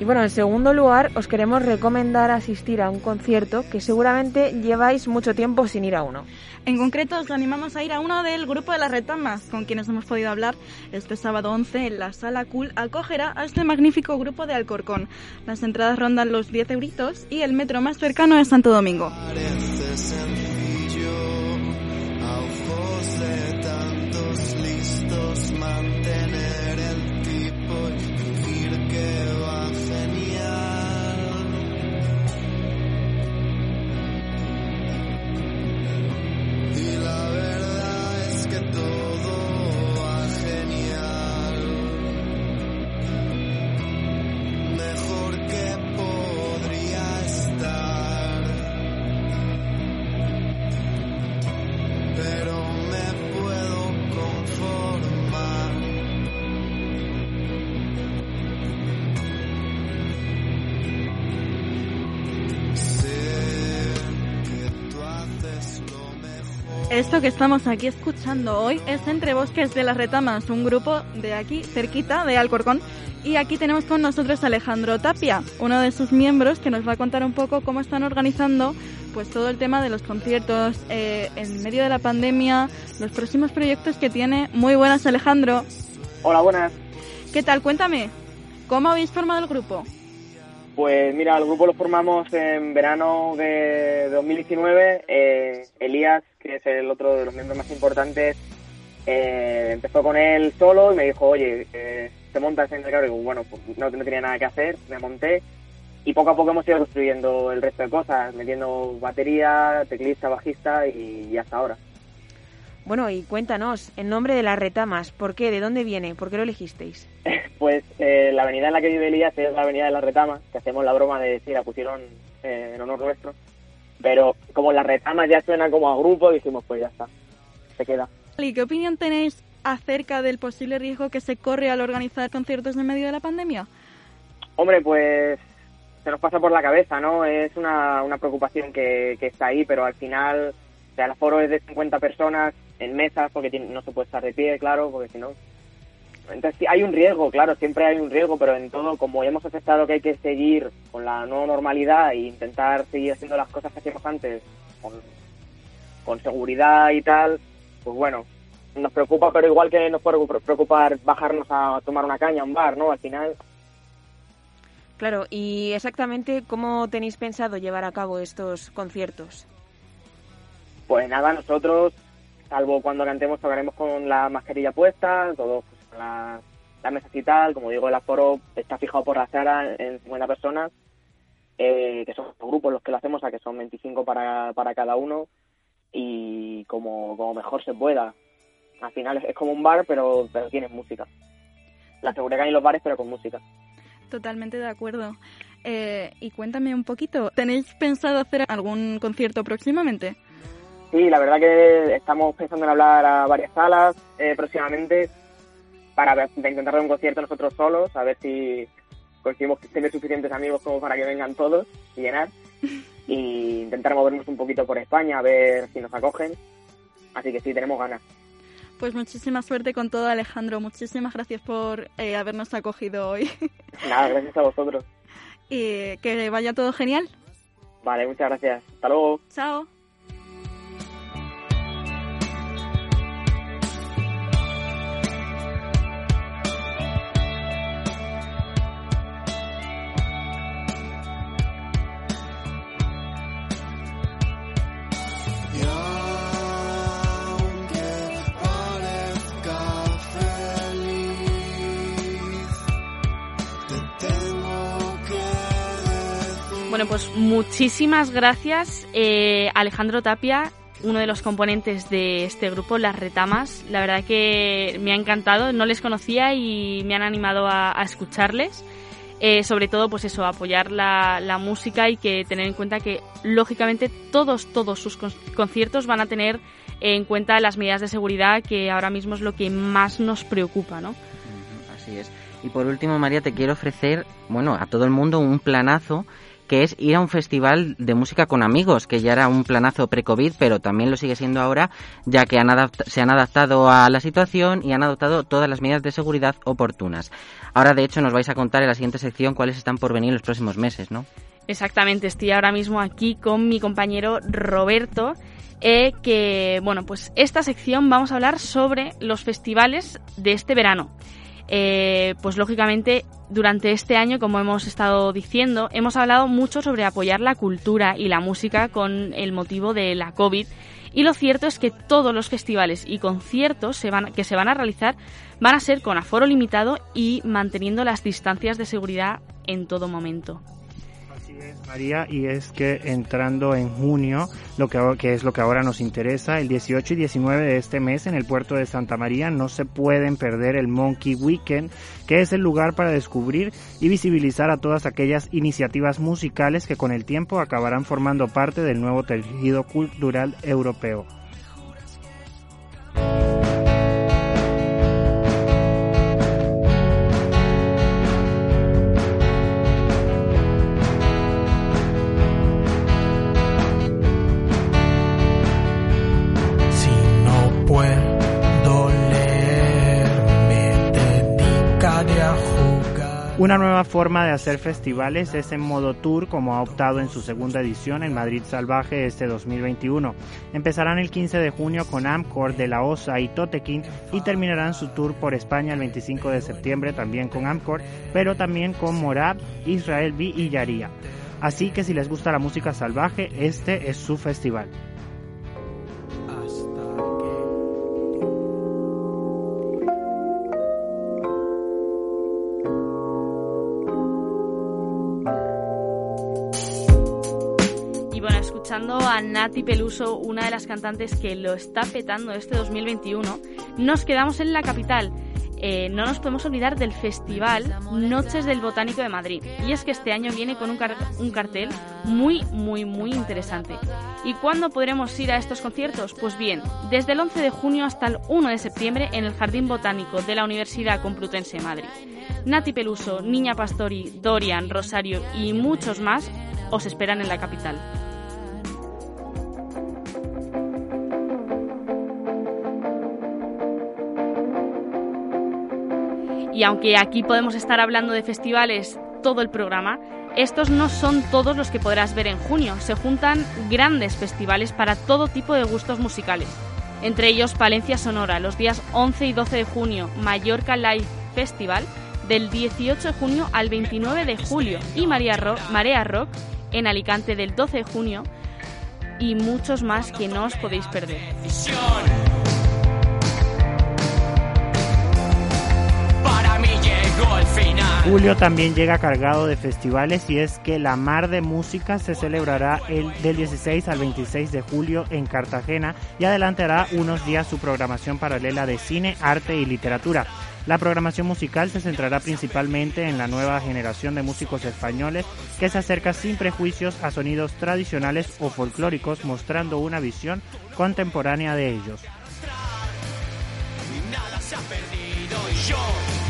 Y bueno, en segundo lugar, os queremos recomendar asistir a un concierto que seguramente lleváis mucho tiempo sin ir a uno. En concreto, os animamos a ir a uno del grupo de las retamas, con quienes hemos podido hablar este sábado 11 en la Sala Cool, acogerá a este magnífico grupo de Alcorcón. Las entradas rondan los 10 euritos y el metro más cercano es Santo Domingo. Esto que estamos aquí escuchando hoy es Entre Bosques de las Retamas, un grupo de aquí, cerquita, de Alcorcón. Y aquí tenemos con nosotros a Alejandro Tapia, uno de sus miembros, que nos va a contar un poco cómo están organizando pues todo el tema de los conciertos eh, en medio de la pandemia, los próximos proyectos que tiene. Muy buenas, Alejandro. Hola, buenas. ¿Qué tal? Cuéntame, ¿cómo habéis formado el grupo? Pues mira, el grupo lo formamos en verano de 2019. Eh, Elías, que es el otro de los miembros más importantes, eh, empezó con él solo y me dijo, oye, eh, ¿te montas en el carro? Y digo, bueno, pues no, tenía nada que hacer, me monté. Y poco a poco hemos ido construyendo el resto de cosas, metiendo batería, teclista, bajista y hasta ahora. Bueno, y cuéntanos, el nombre de las retamas, ¿por qué? ¿De dónde viene? ¿Por qué lo elegisteis? Pues eh, la avenida en la que vive Elías es la avenida de las retamas, que hacemos la broma de decir, la pusieron eh, en honor nuestro. Pero como las retamas ya suena como a grupo, dijimos, pues ya está, se queda. ¿Y qué opinión tenéis acerca del posible riesgo que se corre al organizar conciertos en medio de la pandemia? Hombre, pues se nos pasa por la cabeza, ¿no? Es una, una preocupación que, que está ahí, pero al final, o sea, el aforo es de 50 personas en mesas, porque no se puede estar de pie, claro, porque si no... Entonces sí, hay un riesgo, claro, siempre hay un riesgo, pero en todo, como hemos aceptado que hay que seguir con la nueva normalidad e intentar seguir haciendo las cosas que hacíamos antes con, con seguridad y tal, pues bueno, nos preocupa, pero igual que nos puede preocupar bajarnos a tomar una caña a un bar, ¿no? Al final, Claro, y exactamente cómo tenéis pensado llevar a cabo estos conciertos. Pues nada, nosotros, salvo cuando cantemos, tocaremos con la mascarilla puesta, todos pues, con la, mesa y tal. Como digo, el aforo está fijado por la sala en 50 personas, eh, que son grupos los que lo hacemos, a que son 25 para, para cada uno, y como, como mejor se pueda. Al final es, es como un bar, pero, pero tienes música. La seguridad en los bares, pero con música. Totalmente de acuerdo. Eh, y cuéntame un poquito, ¿tenéis pensado hacer algún concierto próximamente? Sí, la verdad que estamos pensando en hablar a varias salas eh, próximamente para ver- intentar dar un concierto nosotros solos, a ver si conseguimos tener suficientes amigos como para que vengan todos y llenar. Y intentar movernos un poquito por España, a ver si nos acogen. Así que sí, tenemos ganas. Pues muchísima suerte con todo, Alejandro. Muchísimas gracias por eh, habernos acogido hoy. Nada, gracias a vosotros. y que vaya todo genial. Vale, muchas gracias. Hasta luego. Chao. Bueno, pues muchísimas gracias, eh, Alejandro Tapia, uno de los componentes de este grupo, Las Retamas. La verdad que me ha encantado, no les conocía y me han animado a, a escucharles. Eh, sobre todo, pues eso, apoyar la, la música y que tener en cuenta que, lógicamente, todos, todos sus con- conciertos van a tener en cuenta las medidas de seguridad, que ahora mismo es lo que más nos preocupa, ¿no? Así es. Y por último, María, te quiero ofrecer, bueno, a todo el mundo un planazo que es ir a un festival de música con amigos, que ya era un planazo pre-COVID, pero también lo sigue siendo ahora, ya que se han adaptado a la situación y han adoptado todas las medidas de seguridad oportunas. Ahora, de hecho, nos vais a contar en la siguiente sección cuáles están por venir en los próximos meses, ¿no? Exactamente, estoy ahora mismo aquí con mi compañero Roberto, eh, que, bueno, pues esta sección vamos a hablar sobre los festivales de este verano. Eh, pues lógicamente, durante este año, como hemos estado diciendo, hemos hablado mucho sobre apoyar la cultura y la música con el motivo de la COVID. Y lo cierto es que todos los festivales y conciertos que se van a realizar van a ser con aforo limitado y manteniendo las distancias de seguridad en todo momento. María, y es que entrando en junio, lo que, que es lo que ahora nos interesa, el 18 y 19 de este mes en el puerto de Santa María no se pueden perder el Monkey Weekend, que es el lugar para descubrir y visibilizar a todas aquellas iniciativas musicales que con el tiempo acabarán formando parte del nuevo tejido cultural europeo. Nueva forma de hacer festivales es en modo tour, como ha optado en su segunda edición en Madrid Salvaje este 2021. Empezarán el 15 de junio con Amcor de la Osa y Totequín y terminarán su tour por España el 25 de septiembre también con Amcor, pero también con Morab, Israel B y Yaría. Así que si les gusta la música salvaje, este es su festival. A Nati Peluso, una de las cantantes que lo está petando este 2021, nos quedamos en la capital. Eh, no nos podemos olvidar del festival Noches del Botánico de Madrid. Y es que este año viene con un, un cartel muy, muy, muy interesante. ¿Y cuándo podremos ir a estos conciertos? Pues bien, desde el 11 de junio hasta el 1 de septiembre en el Jardín Botánico de la Universidad Complutense de Madrid. Nati Peluso, Niña Pastori, Dorian, Rosario y muchos más os esperan en la capital. Y aunque aquí podemos estar hablando de festivales todo el programa, estos no son todos los que podrás ver en junio. Se juntan grandes festivales para todo tipo de gustos musicales. Entre ellos Palencia Sonora, los días 11 y 12 de junio, Mallorca Live Festival, del 18 de junio al 29 de julio, y María Ro- Marea Rock en Alicante del 12 de junio, y muchos más que no os podéis perder. Julio también llega cargado de festivales y es que la Mar de Música se celebrará el, del 16 al 26 de julio en Cartagena y adelantará unos días su programación paralela de cine, arte y literatura. La programación musical se centrará principalmente en la nueva generación de músicos españoles que se acerca sin prejuicios a sonidos tradicionales o folclóricos mostrando una visión contemporánea de ellos. Nada se ha perdido y yo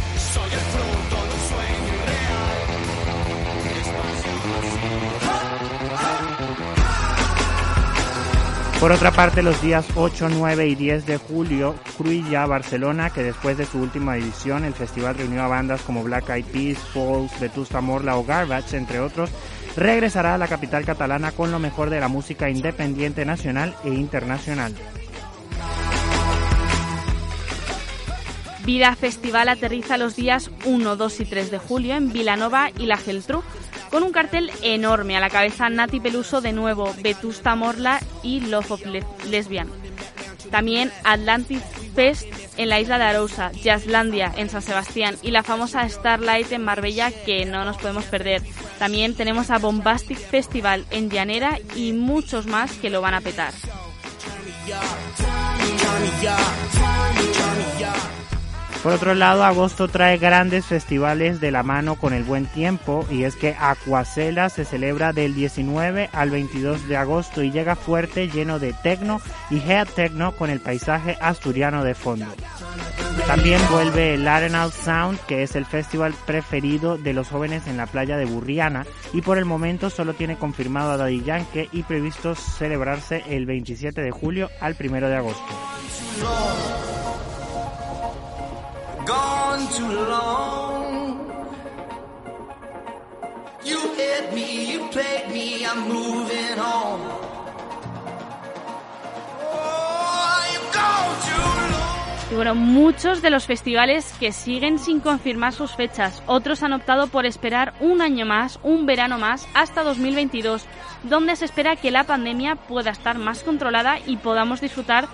Por otra parte, los días 8, 9 y 10 de julio, Cruilla Barcelona, que después de su última edición, el festival reunió a bandas como Black Eyed Peas, Falls, Vetusta Morla o Garbage, entre otros, regresará a la capital catalana con lo mejor de la música independiente nacional e internacional. Vida Festival aterriza los días 1, 2 y 3 de julio en Vilanova y la Geltrú, con un cartel enorme a la cabeza Nati Peluso de nuevo, Vetusta Morla y Love of Le- Lesbian. También Atlantic Fest en la isla de Arousa, Jazzlandia en San Sebastián y la famosa Starlight en Marbella que no nos podemos perder. También tenemos a Bombastic Festival en Llanera y muchos más que lo van a petar. Por otro lado, agosto trae grandes festivales de la mano con el buen tiempo y es que Aquacela se celebra del 19 al 22 de agosto y llega fuerte lleno de tecno y head techno con el paisaje asturiano de fondo. También vuelve el Arenal Sound, que es el festival preferido de los jóvenes en la playa de Burriana y por el momento solo tiene confirmado a Daddy Yankee y previsto celebrarse el 27 de julio al 1 de agosto. Gone too long. You hit me, you played me, I'm moving on. Oh. Y bueno, muchos de los festivales que siguen sin confirmar sus fechas, otros han optado por esperar un año más, un verano más, hasta 2022, donde se espera que la pandemia pueda estar más controlada y podamos disfrutar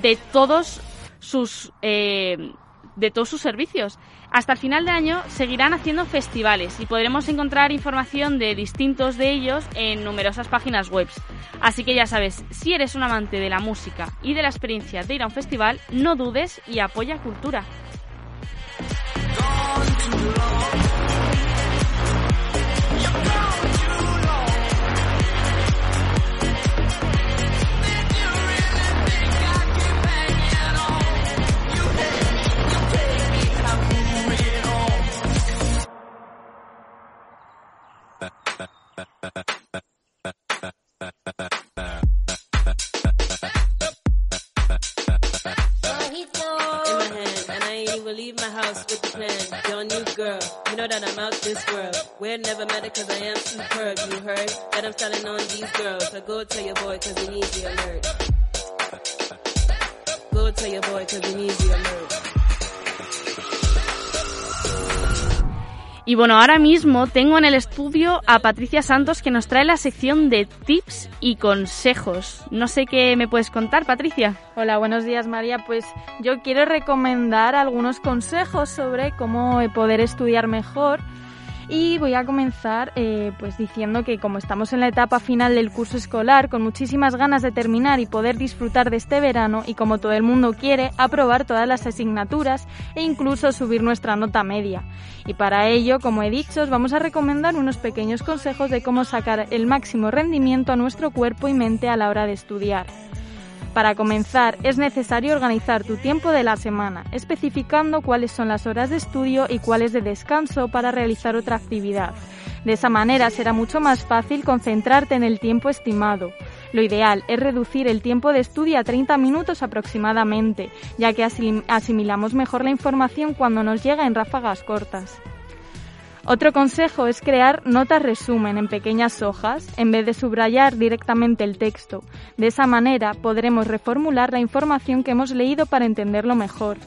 de todos sus eh, de todos sus servicios. Hasta el final de año seguirán haciendo festivales y podremos encontrar información de distintos de ellos en numerosas páginas web. Así que ya sabes, si eres un amante de la música y de la experiencia de ir a un festival, no dudes y apoya cultura. Go tell your boy cause he needs the alert. Y bueno, ahora mismo tengo en el estudio a Patricia Santos que nos trae la sección de tips y consejos. No sé qué me puedes contar, Patricia. Hola, buenos días María. Pues yo quiero recomendar algunos consejos sobre cómo poder estudiar mejor y voy a comenzar eh, pues diciendo que como estamos en la etapa final del curso escolar con muchísimas ganas de terminar y poder disfrutar de este verano y como todo el mundo quiere aprobar todas las asignaturas e incluso subir nuestra nota media. Y para ello, como he dicho, os vamos a recomendar unos pequeños consejos de cómo sacar el máximo rendimiento a nuestro cuerpo y mente a la hora de estudiar. Para comenzar, es necesario organizar tu tiempo de la semana, especificando cuáles son las horas de estudio y cuáles de descanso para realizar otra actividad. De esa manera será mucho más fácil concentrarte en el tiempo estimado. Lo ideal es reducir el tiempo de estudio a 30 minutos aproximadamente, ya que asim- asimilamos mejor la información cuando nos llega en ráfagas cortas. Otro consejo es crear notas resumen en pequeñas hojas en vez de subrayar directamente el texto. De esa manera podremos reformular la información que hemos leído para entenderlo mejor.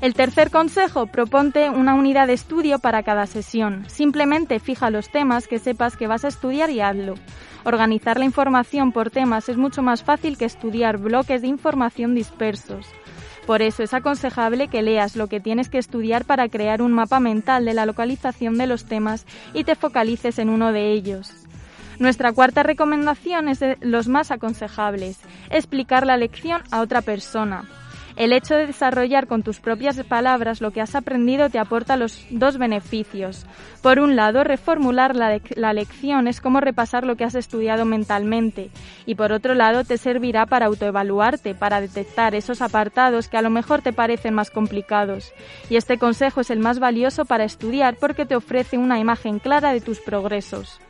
El tercer consejo, proponte una unidad de estudio para cada sesión. Simplemente fija los temas que sepas que vas a estudiar y hazlo. Organizar la información por temas es mucho más fácil que estudiar bloques de información dispersos. Por eso es aconsejable que leas lo que tienes que estudiar para crear un mapa mental de la localización de los temas y te focalices en uno de ellos. Nuestra cuarta recomendación es de los más aconsejables, explicar la lección a otra persona. El hecho de desarrollar con tus propias palabras lo que has aprendido te aporta los dos beneficios. Por un lado, reformular la, la lección es como repasar lo que has estudiado mentalmente. Y por otro lado, te servirá para autoevaluarte, para detectar esos apartados que a lo mejor te parecen más complicados. Y este consejo es el más valioso para estudiar porque te ofrece una imagen clara de tus progresos.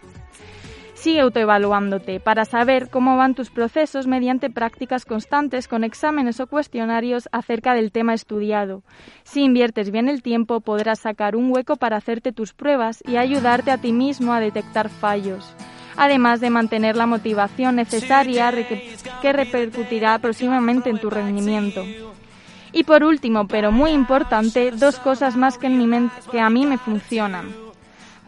Sigue autoevaluándote para saber cómo van tus procesos mediante prácticas constantes con exámenes o cuestionarios acerca del tema estudiado. Si inviertes bien el tiempo, podrás sacar un hueco para hacerte tus pruebas y ayudarte a ti mismo a detectar fallos. Además de mantener la motivación necesaria que repercutirá próximamente en tu rendimiento. Y por último, pero muy importante, dos cosas más que, en que a mí me funcionan.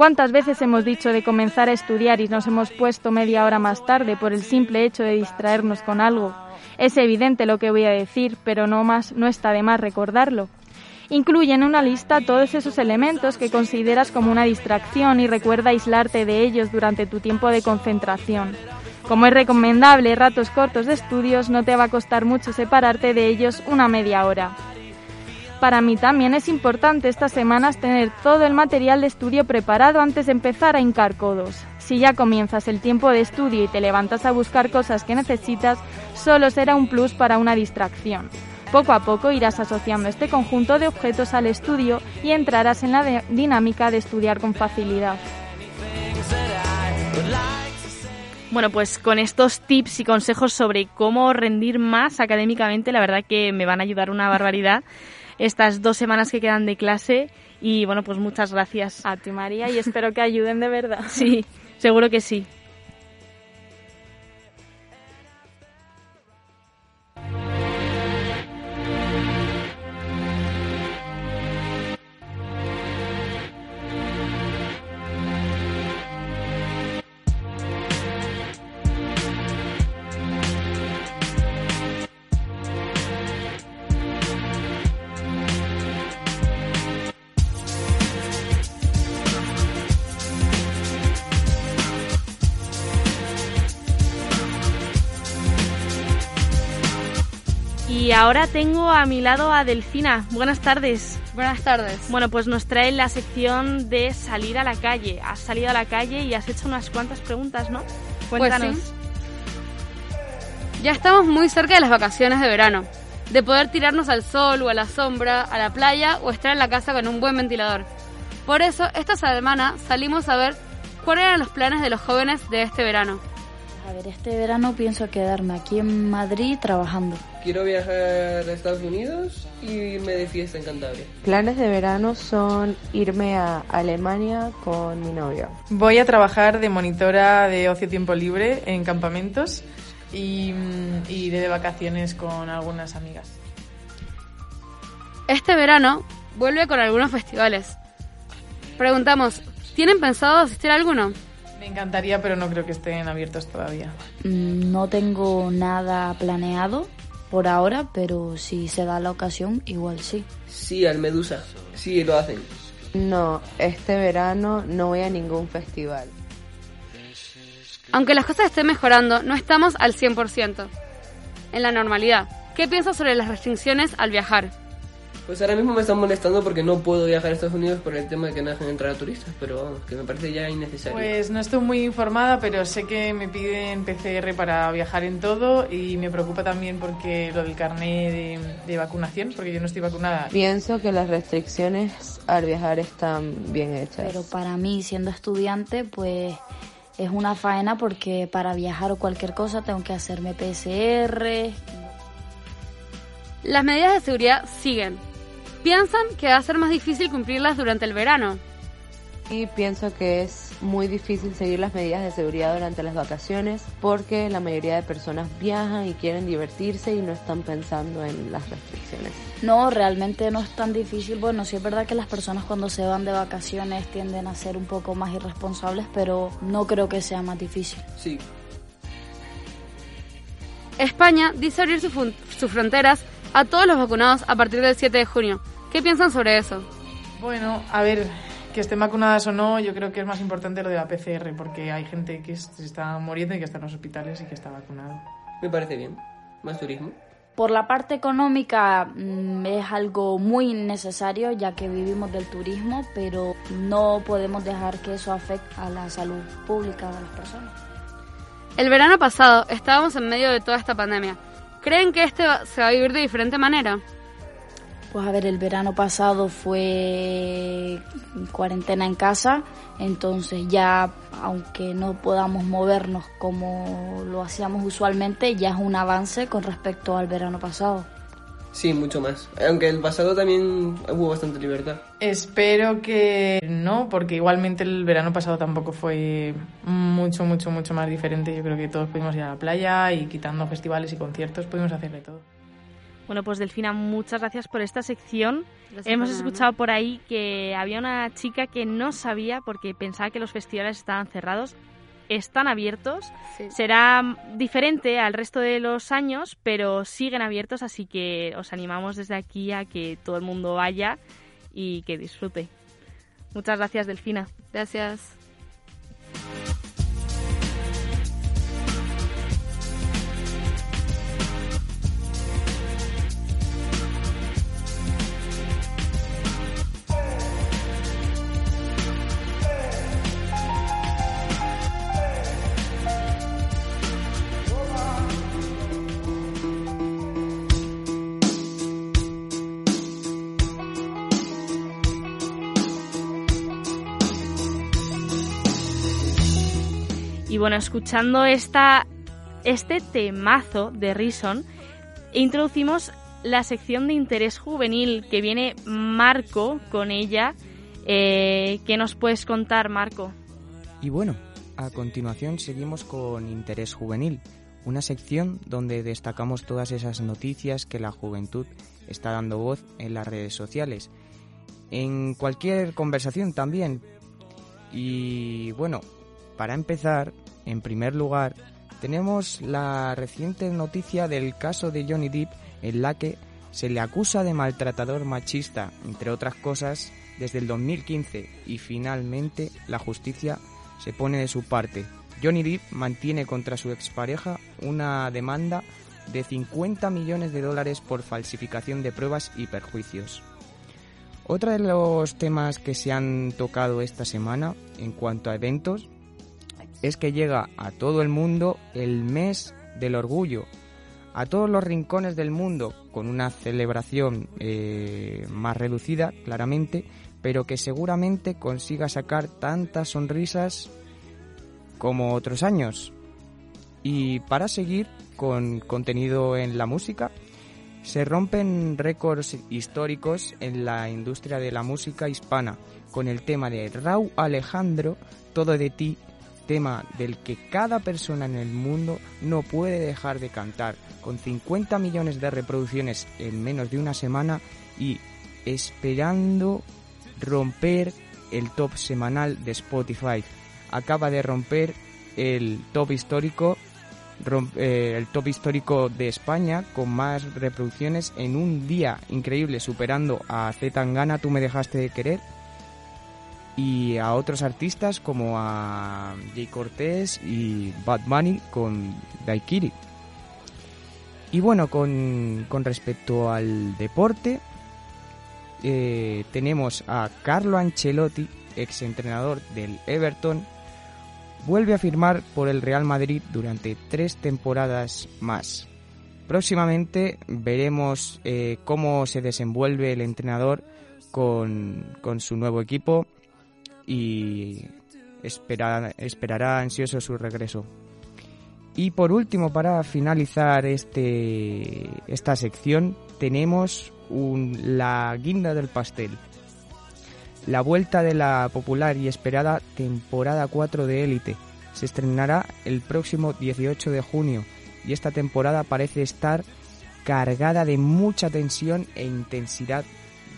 ¿Cuántas veces hemos dicho de comenzar a estudiar y nos hemos puesto media hora más tarde por el simple hecho de distraernos con algo? Es evidente lo que voy a decir, pero no más no está de más recordarlo. Incluye en una lista todos esos elementos que consideras como una distracción y recuerda aislarte de ellos durante tu tiempo de concentración. Como es recomendable ratos cortos de estudios, no te va a costar mucho separarte de ellos una media hora. Para mí también es importante estas semanas tener todo el material de estudio preparado antes de empezar a hincar codos. Si ya comienzas el tiempo de estudio y te levantas a buscar cosas que necesitas, solo será un plus para una distracción. Poco a poco irás asociando este conjunto de objetos al estudio y entrarás en la dinámica de estudiar con facilidad. Bueno, pues con estos tips y consejos sobre cómo rendir más académicamente, la verdad que me van a ayudar una barbaridad estas dos semanas que quedan de clase y bueno, pues muchas gracias. A ti María y espero que ayuden de verdad. Sí, seguro que sí. Y ahora tengo a mi lado a Delfina. Buenas tardes. Buenas tardes. Bueno, pues nos trae la sección de salir a la calle. Has salido a la calle y has hecho unas cuantas preguntas, ¿no? Cuéntanos. Pues sí. Ya estamos muy cerca de las vacaciones de verano, de poder tirarnos al sol o a la sombra, a la playa o estar en la casa con un buen ventilador. Por eso, esta semana salimos a ver cuáles eran los planes de los jóvenes de este verano. A ver, este verano pienso quedarme aquí en Madrid trabajando. Quiero viajar a Estados Unidos y irme de fiesta en Cantabria. Planes de verano son irme a Alemania con mi novio. Voy a trabajar de monitora de ocio tiempo libre en campamentos y mm, iré de vacaciones con algunas amigas. Este verano vuelve con algunos festivales. Preguntamos, ¿tienen pensado asistir a alguno? Me encantaría, pero no creo que estén abiertos todavía. Mm, No tengo nada planeado por ahora, pero si se da la ocasión, igual sí. Sí, al Medusa. Sí, lo hacen. No, este verano no voy a ningún festival. Aunque las cosas estén mejorando, no estamos al 100%. En la normalidad. ¿Qué piensas sobre las restricciones al viajar? Pues ahora mismo me están molestando porque no puedo viajar a Estados Unidos por el tema de que no dejan entrar a turistas, pero vamos, que me parece ya innecesario. Pues no estoy muy informada, pero sé que me piden PCR para viajar en todo y me preocupa también porque lo del carnet de, de vacunación, porque yo no estoy vacunada. Pienso que las restricciones al viajar están bien hechas. Pero para mí, siendo estudiante, pues es una faena porque para viajar o cualquier cosa tengo que hacerme PCR. Las medidas de seguridad siguen. ¿Piensan que va a ser más difícil cumplirlas durante el verano? Y pienso que es muy difícil seguir las medidas de seguridad durante las vacaciones porque la mayoría de personas viajan y quieren divertirse y no están pensando en las restricciones. No, realmente no es tan difícil. Bueno, sí es verdad que las personas cuando se van de vacaciones tienden a ser un poco más irresponsables, pero no creo que sea más difícil. Sí. España dice abrir su sus fronteras a todos los vacunados a partir del 7 de junio. ¿Qué piensan sobre eso? Bueno, a ver, que estén vacunadas o no, yo creo que es más importante lo de la PCR, porque hay gente que se está muriendo y que está en los hospitales y que está vacunado. Me parece bien. Más turismo. Por la parte económica mm, es algo muy necesario ya que vivimos del turismo, pero no podemos dejar que eso afecte a la salud pública de las personas. El verano pasado estábamos en medio de toda esta pandemia. ¿Creen que este se va a vivir de diferente manera? Pues a ver, el verano pasado fue cuarentena en casa, entonces ya, aunque no podamos movernos como lo hacíamos usualmente, ya es un avance con respecto al verano pasado. Sí, mucho más. Aunque el pasado también hubo bastante libertad. Espero que no, porque igualmente el verano pasado tampoco fue mucho, mucho, mucho más diferente. Yo creo que todos pudimos ir a la playa y quitando festivales y conciertos pudimos hacer de todo. Bueno, pues Delfina, muchas gracias por esta sección. Gracias Hemos escuchado por ahí que había una chica que no sabía porque pensaba que los festivales estaban cerrados. Están abiertos. Será diferente al resto de los años, pero siguen abiertos, así que os animamos desde aquí a que todo el mundo vaya y que disfrute. Muchas gracias, Delfina. Gracias. Y bueno, escuchando esta, este temazo de Rison, introducimos la sección de interés juvenil que viene Marco con ella. Eh, ¿Qué nos puedes contar, Marco? Y bueno, a continuación seguimos con Interés Juvenil, una sección donde destacamos todas esas noticias que la juventud está dando voz en las redes sociales, en cualquier conversación también. Y bueno, para empezar, en primer lugar, tenemos la reciente noticia del caso de Johnny Depp en la que se le acusa de maltratador machista, entre otras cosas, desde el 2015 y finalmente la justicia se pone de su parte. Johnny Depp mantiene contra su expareja una demanda de 50 millones de dólares por falsificación de pruebas y perjuicios. Otro de los temas que se han tocado esta semana en cuanto a eventos es que llega a todo el mundo el mes del orgullo, a todos los rincones del mundo, con una celebración eh, más reducida, claramente, pero que seguramente consiga sacar tantas sonrisas como otros años. Y para seguir con contenido en la música, se rompen récords históricos en la industria de la música hispana con el tema de Raúl Alejandro, Todo de ti, tema del que cada persona en el mundo no puede dejar de cantar, con 50 millones de reproducciones en menos de una semana y esperando romper el top semanal de Spotify. Acaba de romper el top histórico eh, el top histórico de España con más reproducciones en un día increíble, superando a Z Tangana, Tú me dejaste de querer, y a otros artistas como a Jay Cortés y Bad Bunny con Daikiri. Y bueno, con, con respecto al deporte, eh, tenemos a Carlo Ancelotti, exentrenador del Everton, vuelve a firmar por el Real Madrid durante tres temporadas más. Próximamente veremos eh, cómo se desenvuelve el entrenador con, con su nuevo equipo y espera- esperará ansioso su regreso. Y por último, para finalizar este, esta sección, tenemos la guinda del pastel. La vuelta de la popular y esperada temporada 4 de Élite se estrenará el próximo 18 de junio y esta temporada parece estar cargada de mucha tensión e intensidad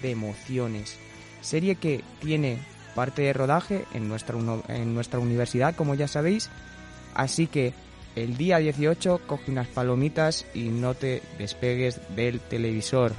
de emociones. Serie que tiene parte de rodaje en nuestra, en nuestra universidad, como ya sabéis, así que el día 18 coge unas palomitas y no te despegues del televisor.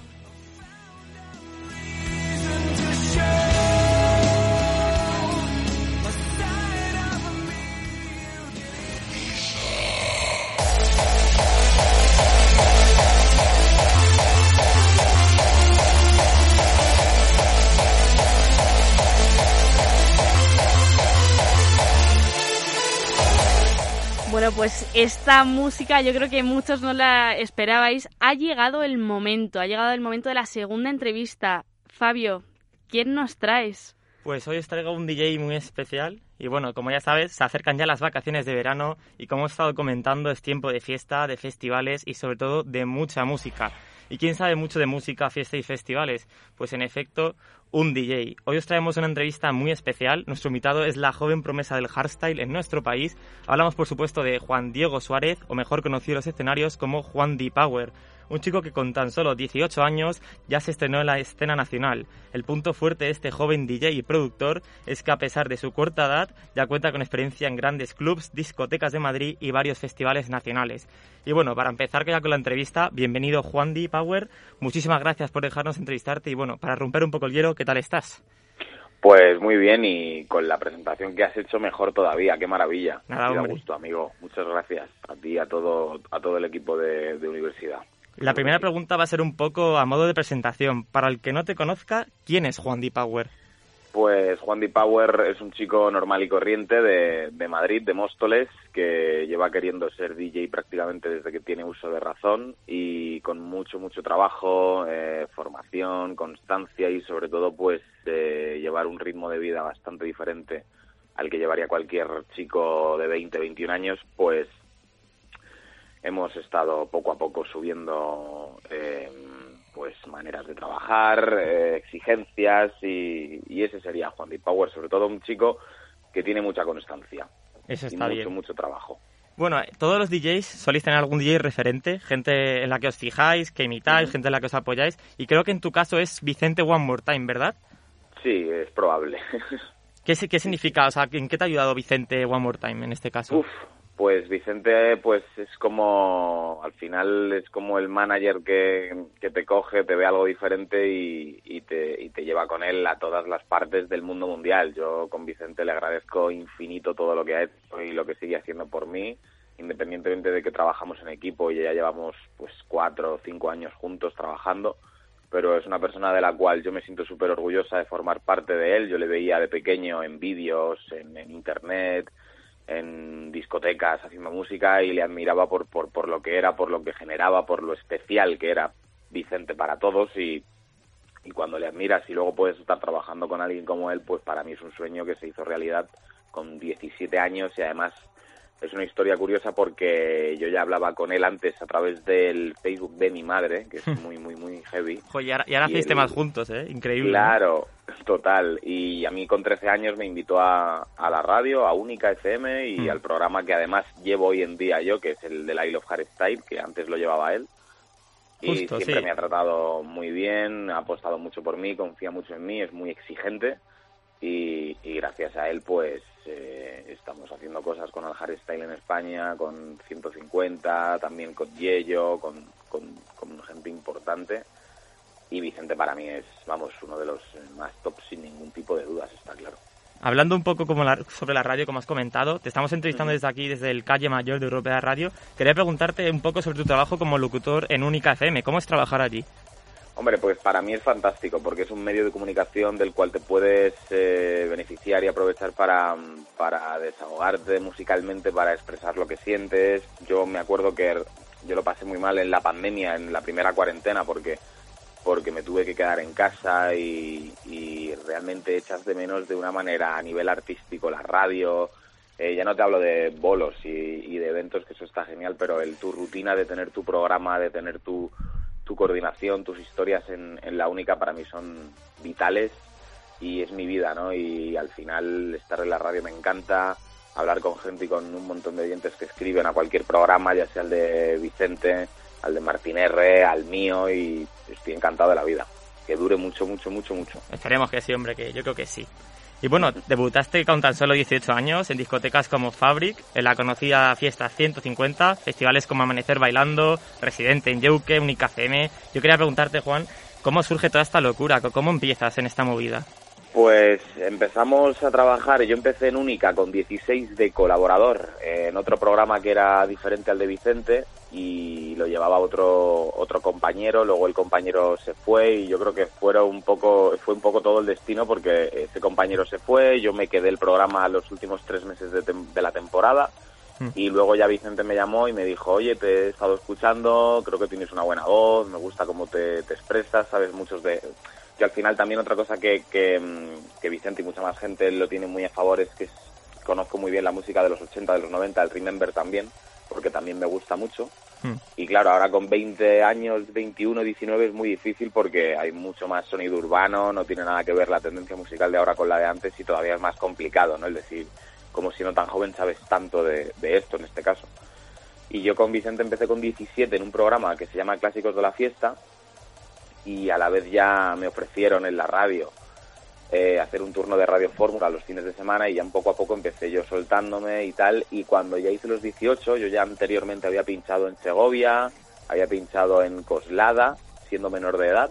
Pues esta música yo creo que muchos no la esperabais. Ha llegado el momento, ha llegado el momento de la segunda entrevista. Fabio, ¿quién nos traes? Pues hoy os traigo un DJ muy especial y bueno, como ya sabes, se acercan ya las vacaciones de verano y como he estado comentando es tiempo de fiesta, de festivales y sobre todo de mucha música. ¿Y quién sabe mucho de música, fiesta y festivales? Pues en efecto, un DJ. Hoy os traemos una entrevista muy especial. Nuestro invitado es la joven promesa del hardstyle en nuestro país. Hablamos por supuesto de Juan Diego Suárez, o mejor conocido en los escenarios como Juan D. Power. Un chico que con tan solo 18 años ya se estrenó en la escena nacional. El punto fuerte de este joven DJ y productor es que a pesar de su corta edad ya cuenta con experiencia en grandes clubs, discotecas de Madrid y varios festivales nacionales. Y bueno, para empezar ya con la entrevista, bienvenido Juan D. Power. Muchísimas gracias por dejarnos entrevistarte y bueno, para romper un poco el hielo, ¿qué tal estás? Pues muy bien y con la presentación que has hecho mejor todavía, qué maravilla. Nada, gusto, amigo. Muchas gracias a ti y a todo, a todo el equipo de, de universidad. La primera pregunta va a ser un poco a modo de presentación. Para el que no te conozca, ¿quién es Juan D. Power? Pues Juan Di Power es un chico normal y corriente de, de Madrid, de Móstoles, que lleva queriendo ser DJ prácticamente desde que tiene uso de razón y con mucho, mucho trabajo, eh, formación, constancia y sobre todo pues de llevar un ritmo de vida bastante diferente al que llevaría cualquier chico de 20, 21 años, pues hemos estado poco a poco subiendo eh, pues maneras de trabajar, eh, exigencias y, y ese sería Juan Di Power, sobre todo un chico que tiene mucha constancia Eso y está mucho, bien. mucho trabajo. Bueno, todos los DJs soléis tener algún DJ referente, gente en la que os fijáis, que imitáis, gente en la que os apoyáis, y creo que en tu caso es Vicente One More Time, ¿verdad? Sí, es probable. ¿Qué, si- qué significa? O sea, ¿en qué te ha ayudado Vicente One More Time en este caso? Uf, pues Vicente, pues es como, al final es como el manager que, que te coge, te ve algo diferente y, te, y te lleva con él a todas las partes del mundo mundial. Yo con Vicente le agradezco infinito todo lo que ha hecho y lo que sigue haciendo por mí, independientemente de que trabajamos en equipo y ya llevamos pues cuatro o cinco años juntos trabajando pero es una persona de la cual yo me siento súper orgullosa de formar parte de él. Yo le veía de pequeño en vídeos, en internet, en discotecas haciendo música y le admiraba por, por, por lo que era, por lo que generaba, por lo especial que era Vicente para todos y, y cuando le admiras y luego puedes estar trabajando con alguien como él, pues para mí es un sueño que se hizo realidad con 17 años y además es una historia curiosa porque yo ya hablaba con él antes a través del Facebook de mi madre, que es muy, muy, muy heavy. Jo, y ahora, y ahora Y hacéis él- temas juntos, ¿eh? Increíble. Claro, total. Y a mí con 13 años me invitó a, a la radio, a Única FM y Mm. al programa que además llevo hoy en día yo, que es el de I Love Hardstyle, que antes lo llevaba él. Y Justo, siempre sí. me ha tratado muy bien, ha apostado mucho por mí, confía mucho en mí, es muy exigente. Y, y gracias a él, pues eh, estamos haciendo cosas con el hardstyle en España, con 150, también con Yello, con, con, con gente importante. Y Vicente para mí es, vamos, uno de los más top sin ningún tipo de dudas, está claro. Hablando un poco como la- sobre la radio, como has comentado, te estamos entrevistando desde aquí, desde el Calle Mayor de Europea Radio. Quería preguntarte un poco sobre tu trabajo como locutor en Única FM. ¿Cómo es trabajar allí? Hombre, pues para mí es fantástico porque es un medio de comunicación del cual te puedes eh, beneficiar y aprovechar para, para desahogarte musicalmente, para expresar lo que sientes. Yo me acuerdo que yo lo pasé muy mal en la pandemia, en la primera cuarentena, porque porque me tuve que quedar en casa y, y realmente echas de menos de una manera a nivel artístico la radio. Eh, ya no te hablo de bolos y, y de eventos, que eso está genial, pero el, tu rutina de tener tu programa, de tener tu, tu coordinación, tus historias en, la única para mí son vitales y es mi vida, ¿no? Y al final estar en la radio me encanta, hablar con gente y con un montón de oyentes que escriben a cualquier programa, ya sea el de Vicente, al de Martín R, al mío y estoy encantado de la vida. Que dure mucho, mucho, mucho, mucho. Esperemos que sí, hombre, que yo creo que sí. Y bueno, debutaste con tan solo 18 años en discotecas como Fabric, en la conocida Fiesta 150, festivales como Amanecer Bailando, Residente en Yeuque, Única FM. Yo quería preguntarte, Juan, ¿cómo surge toda esta locura? ¿Cómo empiezas en esta movida? Pues empezamos a trabajar, yo empecé en Única con 16 de colaborador en otro programa que era diferente al de Vicente y lo llevaba otro otro compañero, luego el compañero se fue y yo creo que fueron un poco fue un poco todo el destino porque ese compañero se fue, yo me quedé el programa los últimos tres meses de, de la temporada y luego ya Vicente me llamó y me dijo, oye, te he estado escuchando, creo que tienes una buena voz, me gusta cómo te, te expresas, sabes muchos de... Que al final también otra cosa que, que, mm, que Vicente y mucha más gente lo tiene muy a favor es que es- conozco muy bien la música de los 80, de los 90, el Remember también, porque también me gusta mucho. Y claro, ahora con 20 años, 21, 19 es muy difícil porque hay mucho más sonido urbano, no tiene nada que ver la tendencia musical de ahora con la de antes y todavía es más complicado, ¿no? Es decir, como siendo tan joven sabes tanto de, de esto en este caso. Y yo con Vicente empecé con 17 en un programa que se llama Clásicos de la Fiesta y a la vez ya me ofrecieron en la radio eh, hacer un turno de Radio Fórmula los fines de semana y ya un poco a poco empecé yo soltándome y tal. Y cuando ya hice los 18, yo ya anteriormente había pinchado en Segovia, había pinchado en Coslada, siendo menor de edad.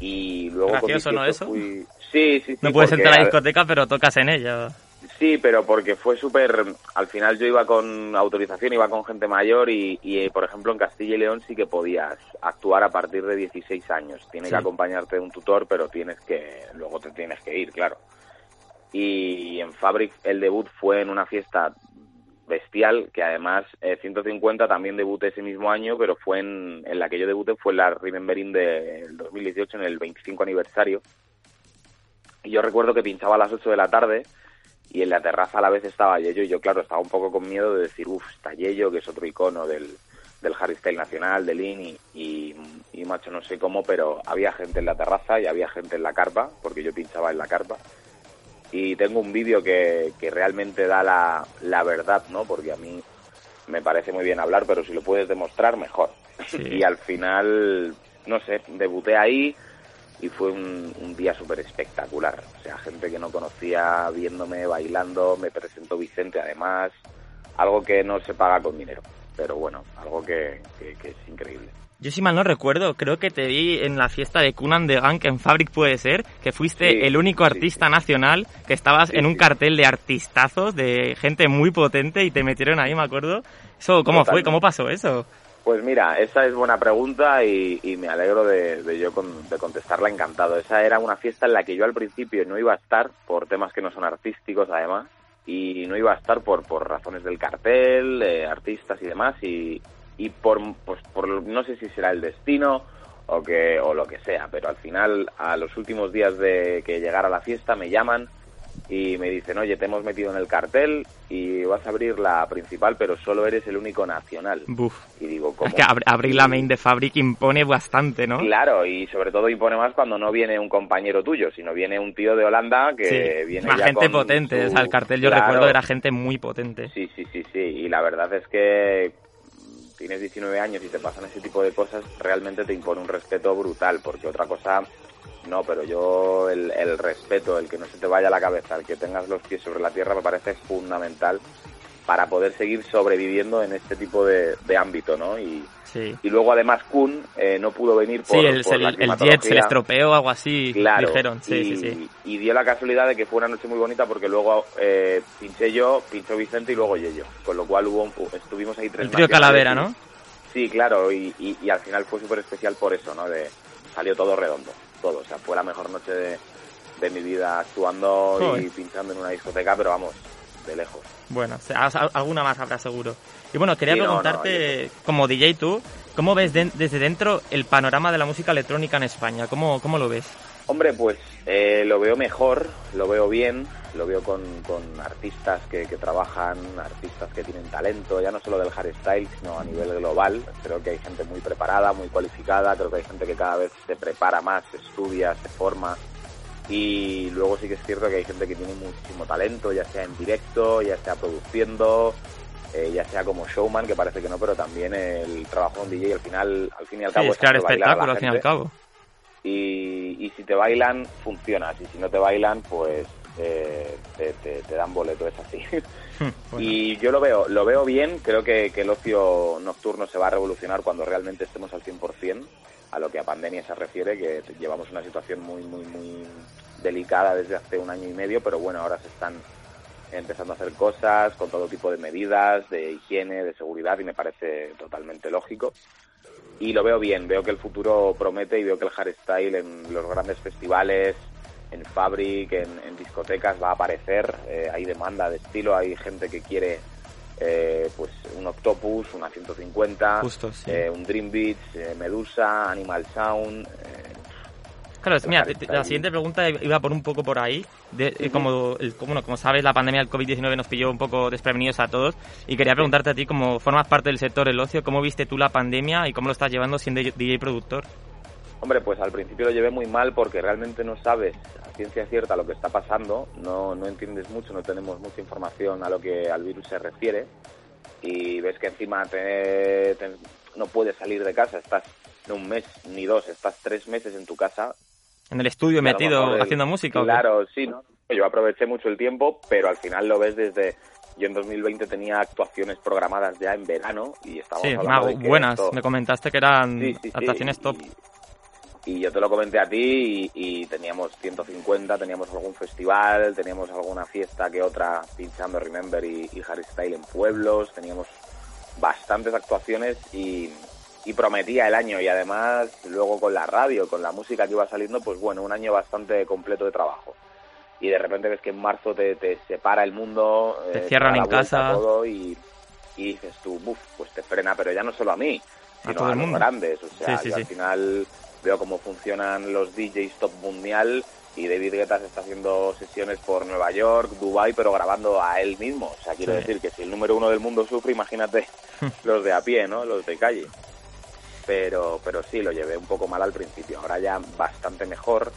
Y luego con Gracioso, ¿no, 18 eso? fui- Sí, sí, sí. no puedes porque, entrar a la a- discoteca, pero tocas en ella. Sí, pero porque fue súper... Al final yo iba con autorización, iba con gente mayor y, y, eh, por ejemplo, en Castilla y León sí que podías actuar a partir de 16 años. Tiene Sí. que acompañarte un tutor, pero tienes que... Luego te tienes que ir, claro. Y en Fabric el debut fue en una fiesta bestial, que además eh, 150 también debuté ese mismo año, pero fue en, en la que yo debuté, fue en la Remembering del 2018, en el 25 aniversario. Y yo recuerdo que pinchaba a las 8 de la tarde y en la terraza a la vez estaba Yello y yo, claro, estaba un poco con miedo de decir, uff, está Yello, que es otro icono del, del hardstyle nacional, del INI, y, y macho, no sé cómo, pero había gente en la terraza y había gente en la carpa, porque yo pinchaba en la carpa. Y tengo un vídeo que, que realmente da la, la verdad, ¿no? Porque a mí me parece muy bien hablar, pero si lo puedes demostrar, mejor. Y al final, no sé, debuté ahí y fue un, un día súper espectacular. O sea, gente que no conocía viéndome, bailando, me presentó Vicente además, algo que no se paga con dinero, pero bueno, algo que, que- que es increíble. Yo si mal no recuerdo, creo que te vi en la fiesta de Kunan de Gang, que en Fabric puede ser, que fuiste Sí, el único artista nacional que estabas Sí, en un sí. cartel de artistazos, de gente muy potente y te metieron ahí, me acuerdo. Eso, ¿cómo fue? Totalmente. ¿Cómo pasó eso? Pues mira, esa es buena pregunta y, me alegro de, de yo con- de contestarla encantado. Esa era una fiesta en la que yo al principio no iba a estar por temas que no son artísticos además y no iba a estar por, por razones del cartel, eh, artistas y demás y, y por, pues, por no sé si será el destino o que o lo que sea, pero al final a los últimos días de que llegara la fiesta me llaman y me dicen, oye, te hemos metido en el cartel y vas a abrir la principal, pero solo eres el único nacional. Buf. Y digo, ¿cómo? Es que ab- abrir la main de Fabric impone bastante, ¿no? Claro, y sobre todo impone más cuando no viene un compañero tuyo, sino viene un tío de Holanda que Sí, viene ya gente con potente, su- o sea, el cartel yo Claro. recuerdo era gente muy potente. Sí, sí, sí, sí. Y la verdad es que tienes 19 años y te pasan ese tipo de cosas, realmente te impone un respeto brutal, porque otra cosa, no, pero yo el, el respeto, el que no se te vaya la cabeza, el que tengas los pies sobre la tierra, me parece fundamental para poder seguir sobreviviendo en este tipo de, de ámbito, ¿no? Y, Sí. y luego además Kun eh, no pudo venir por, Sí, el, por el- la el jet se le estropeó algo así, Claro, dijeron. Sí, y, sí, sí. y dio la casualidad de que fue una noche muy bonita porque luego eh, pinché yo, pinchó Vicente y luego Yello. Con lo cual hubo un- estuvimos ahí tres El trío Calavera, ¿no? Sí, claro, y, y- y al final fue súper especial por eso, ¿no? De, salió todo redondo, todo. O sea, fue la mejor noche de, de mi vida actuando y pinchando en una discoteca, pero vamos, de lejos. Bueno, alguna más habrá seguro. Y bueno, quería Sí, no, no, preguntarte, como DJ tú, ¿cómo ves de- desde dentro el panorama de la música electrónica en España? ¿Cómo, cómo lo ves? Hombre, pues eh, lo veo mejor, lo veo bien, lo veo con, con artistas que, que trabajan, artistas que tienen talento, ya no solo del hardstyle, sino a nivel global. Creo que hay gente muy preparada, muy cualificada, creo que hay gente que cada vez se prepara más, se estudia, se forma. Y luego sí que es cierto que hay gente que tiene muchísimo talento, ya sea en directo, ya sea produciendo, eh, ya sea como showman, que parece que no, pero también el trabajo en DJ al final, al fin y al Sí, cabo, es crear espectáculo, al fin y al cabo. y, y si te bailan, funcionas. Y si no te bailan, pues eh, te, te- te dan boleto, es así. Y yo lo veo, lo veo bien, creo que, que el ocio nocturno se va a revolucionar cuando realmente estemos al 100% a lo que a pandemia se refiere, que llevamos una situación muy, muy, muy delicada desde hace un año y medio, pero bueno, ahora se están empezando a hacer cosas con todo tipo de medidas, de higiene, de seguridad, y me parece totalmente lógico y lo veo bien, veo que el futuro promete y veo que el hardstyle en los grandes festivales, en Fabric, en, en discotecas va a aparecer, eh, hay demanda de estilo, hay gente que quiere eh, pues un Octopus, una 150, Justo, sí. eh, un Dream Beats, eh, Medusa, Animal Sound, eh, Claro, el mira, la siguiente pregunta iba por un poco por ahí. De, eh, como, el, como, bueno, como sabes, la pandemia del COVID-19 nos pilló un poco desprevenidos a todos. Y quería preguntarte a ti, como formas parte del sector del ocio, ¿cómo viste tú la pandemia y cómo lo estás llevando siendo DJ productor? Hombre, pues al principio lo llevé muy mal porque realmente no sabes a ciencia cierta lo que está pasando, no, no entiendes mucho, no tenemos mucha información a lo que al virus se refiere y ves que encima te- te- no puedes salir de casa, estás no un mes ni dos, estás tres meses en tu casa. ¿En el estudio metido el- haciendo música? Claro, sí, ¿no? yo aproveché mucho el tiempo, pero al final lo ves desde... Yo en 2020 tenía actuaciones programadas ya en verano y estábamos Sí, hablando ma- de que buenas. esto- Me comentaste que eran sí, sí, actuaciones top. y yo te lo comenté a ti y, y teníamos 150, teníamos algún festival, teníamos alguna fiesta que otra pinchando Remember y, y Harry Style en pueblos, teníamos bastantes actuaciones y, y prometía el año y además luego con la radio, con la música que iba saliendo, pues bueno, un año bastante completo de trabajo. Y de repente ves que en marzo te, te separa el mundo, Te eh, cierran da la en casa. todo y, y dices tú, buf, pues te frena, pero ya no solo a mí, A sino todo a, el los mundo. grandes. O sea, Sí, sí, yo sí. al final veo cómo funcionan los DJs top mundial y David Guetta se está haciendo sesiones por Nueva York, Dubai, pero grabando a él mismo. O sea, quiero Sí. decir que si el número uno del mundo sufre, imagínate los de a pie, ¿no? Los de calle. Pero, pero sí, lo llevé un poco mal al principio. Ahora ya bastante mejor,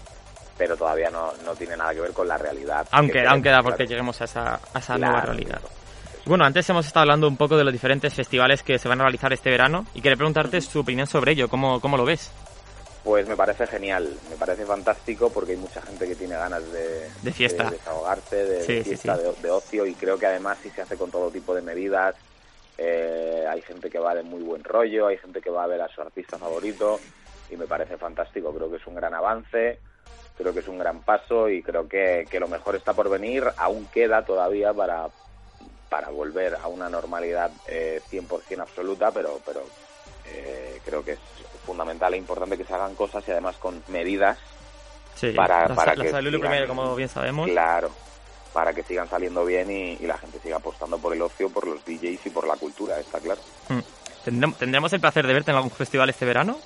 pero todavía no, no tiene nada que ver con la realidad. Aunque, que aunque da porque lleguemos a esa, a esa nueva realidad. Bueno, antes hemos estado hablando un poco de los diferentes festivales que se van a realizar este verano y quería preguntarte su opinión sobre ello, ¿cómo, cómo lo ves? Pues me parece genial, me parece fantástico porque hay mucha gente que tiene ganas de, De fiesta. de desahogarse, de, Sí, de sí, fiesta, sí. De ocio y creo que además si se hace con todo tipo de medidas, eh, hay gente que va de muy buen rollo, hay gente que va a ver a su artista favorito y me parece fantástico, creo que es un gran avance, creo que es un gran paso y creo que, que lo mejor está por venir, aún queda todavía para, para volver a una normalidad eh, 100% absoluta, pero, pero eh, creo que es fundamental e importante que se hagan cosas y además con medidas Sí, para, la, para la que salud sigan- primero, como bien sabemos. Claro, para que sigan saliendo bien y, y la gente siga apostando por el ocio, por los DJs y por la cultura, está claro. Mm. ¿Tendremos, ¿Tendremos el placer de verte en algún festival este verano?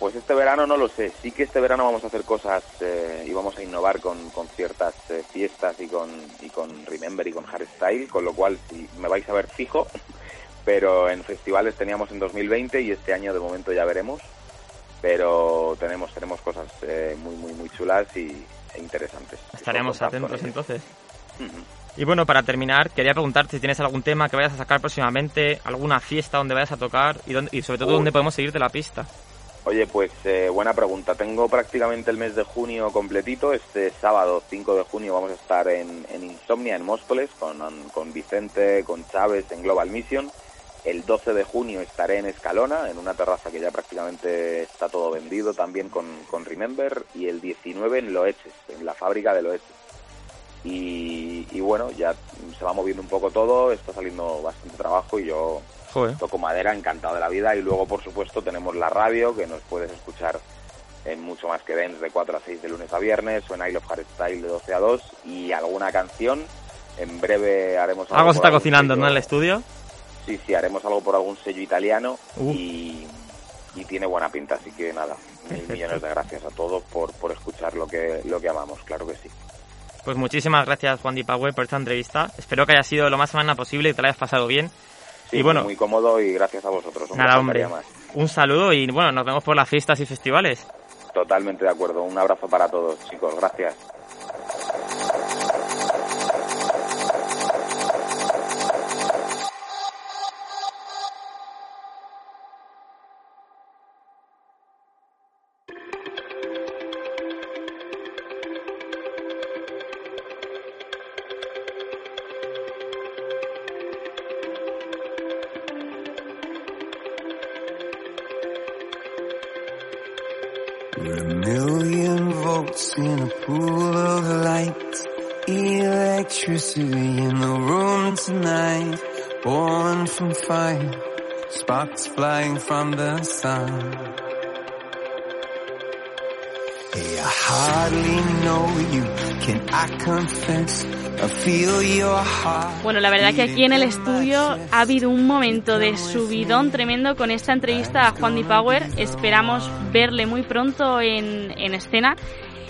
Pues este verano no lo sé. Sí que este verano vamos a hacer cosas eh, y vamos a innovar con, con ciertas eh, fiestas y con, y con Remember y con Hardstyle, con lo cual sí, me vais a ver fijo. Pero en festivales teníamos en 2020 y este año de momento ya veremos. Pero tenemos tenemos cosas eh, muy muy muy chulas y e interesantes. Estaremos atentos entonces. Y bueno, para terminar, quería preguntarte si tienes algún tema que vayas a sacar próximamente, alguna fiesta donde vayas a tocar y, y sobre todo Uy. dónde podemos seguirte la pista. Oye, pues eh, buena pregunta. Tengo prácticamente el mes de junio completito. Este sábado 5 de junio vamos a estar en, en Insomnia, en Móstoles, con, con Vicente, con Chávez, en Global Mission. El 12 de junio estaré en Escalona, en una terraza que ya prácticamente está todo vendido, también con, con Remember. Y el 19 en Loeches, en la fábrica de Loeches. Y, y bueno, ya se va moviendo un poco todo, está saliendo bastante trabajo y yo Joder. toco madera, encantado de la vida. Y luego, por supuesto, tenemos la radio, que nos puedes escuchar en mucho más que Dance de 4 a 6 de lunes a viernes, o en I Love Hardstyle de 12 a 2, y alguna canción. En breve haremos algo. Algo se está cocinando, ¿no? En el estudio. Sí, sí, haremos algo por algún sello italiano Uh. y, y tiene buena pinta, así que nada, mil millones de gracias a todos por, por escuchar lo que, lo que amamos, claro que sí. Pues muchísimas gracias, Juan Di Pagüe, por esta entrevista. Espero que haya sido lo más amena posible y te la hayas pasado bien. Sí, y bueno, muy cómodo y gracias a vosotros. nada, hombre. más. Un saludo y bueno, nos vemos por las fiestas y festivales. Totalmente de acuerdo. Un abrazo para todos, chicos. Gracias. Born from fire. Sparks flying from the sun. Hey, I hardly know you. Can I confess? I feel your heart. Bueno, la verdad que aquí en el estudio ha habido un momento de subidón tremendo con esta entrevista a Juan Di Power. Esperamos verle muy pronto en, en escena.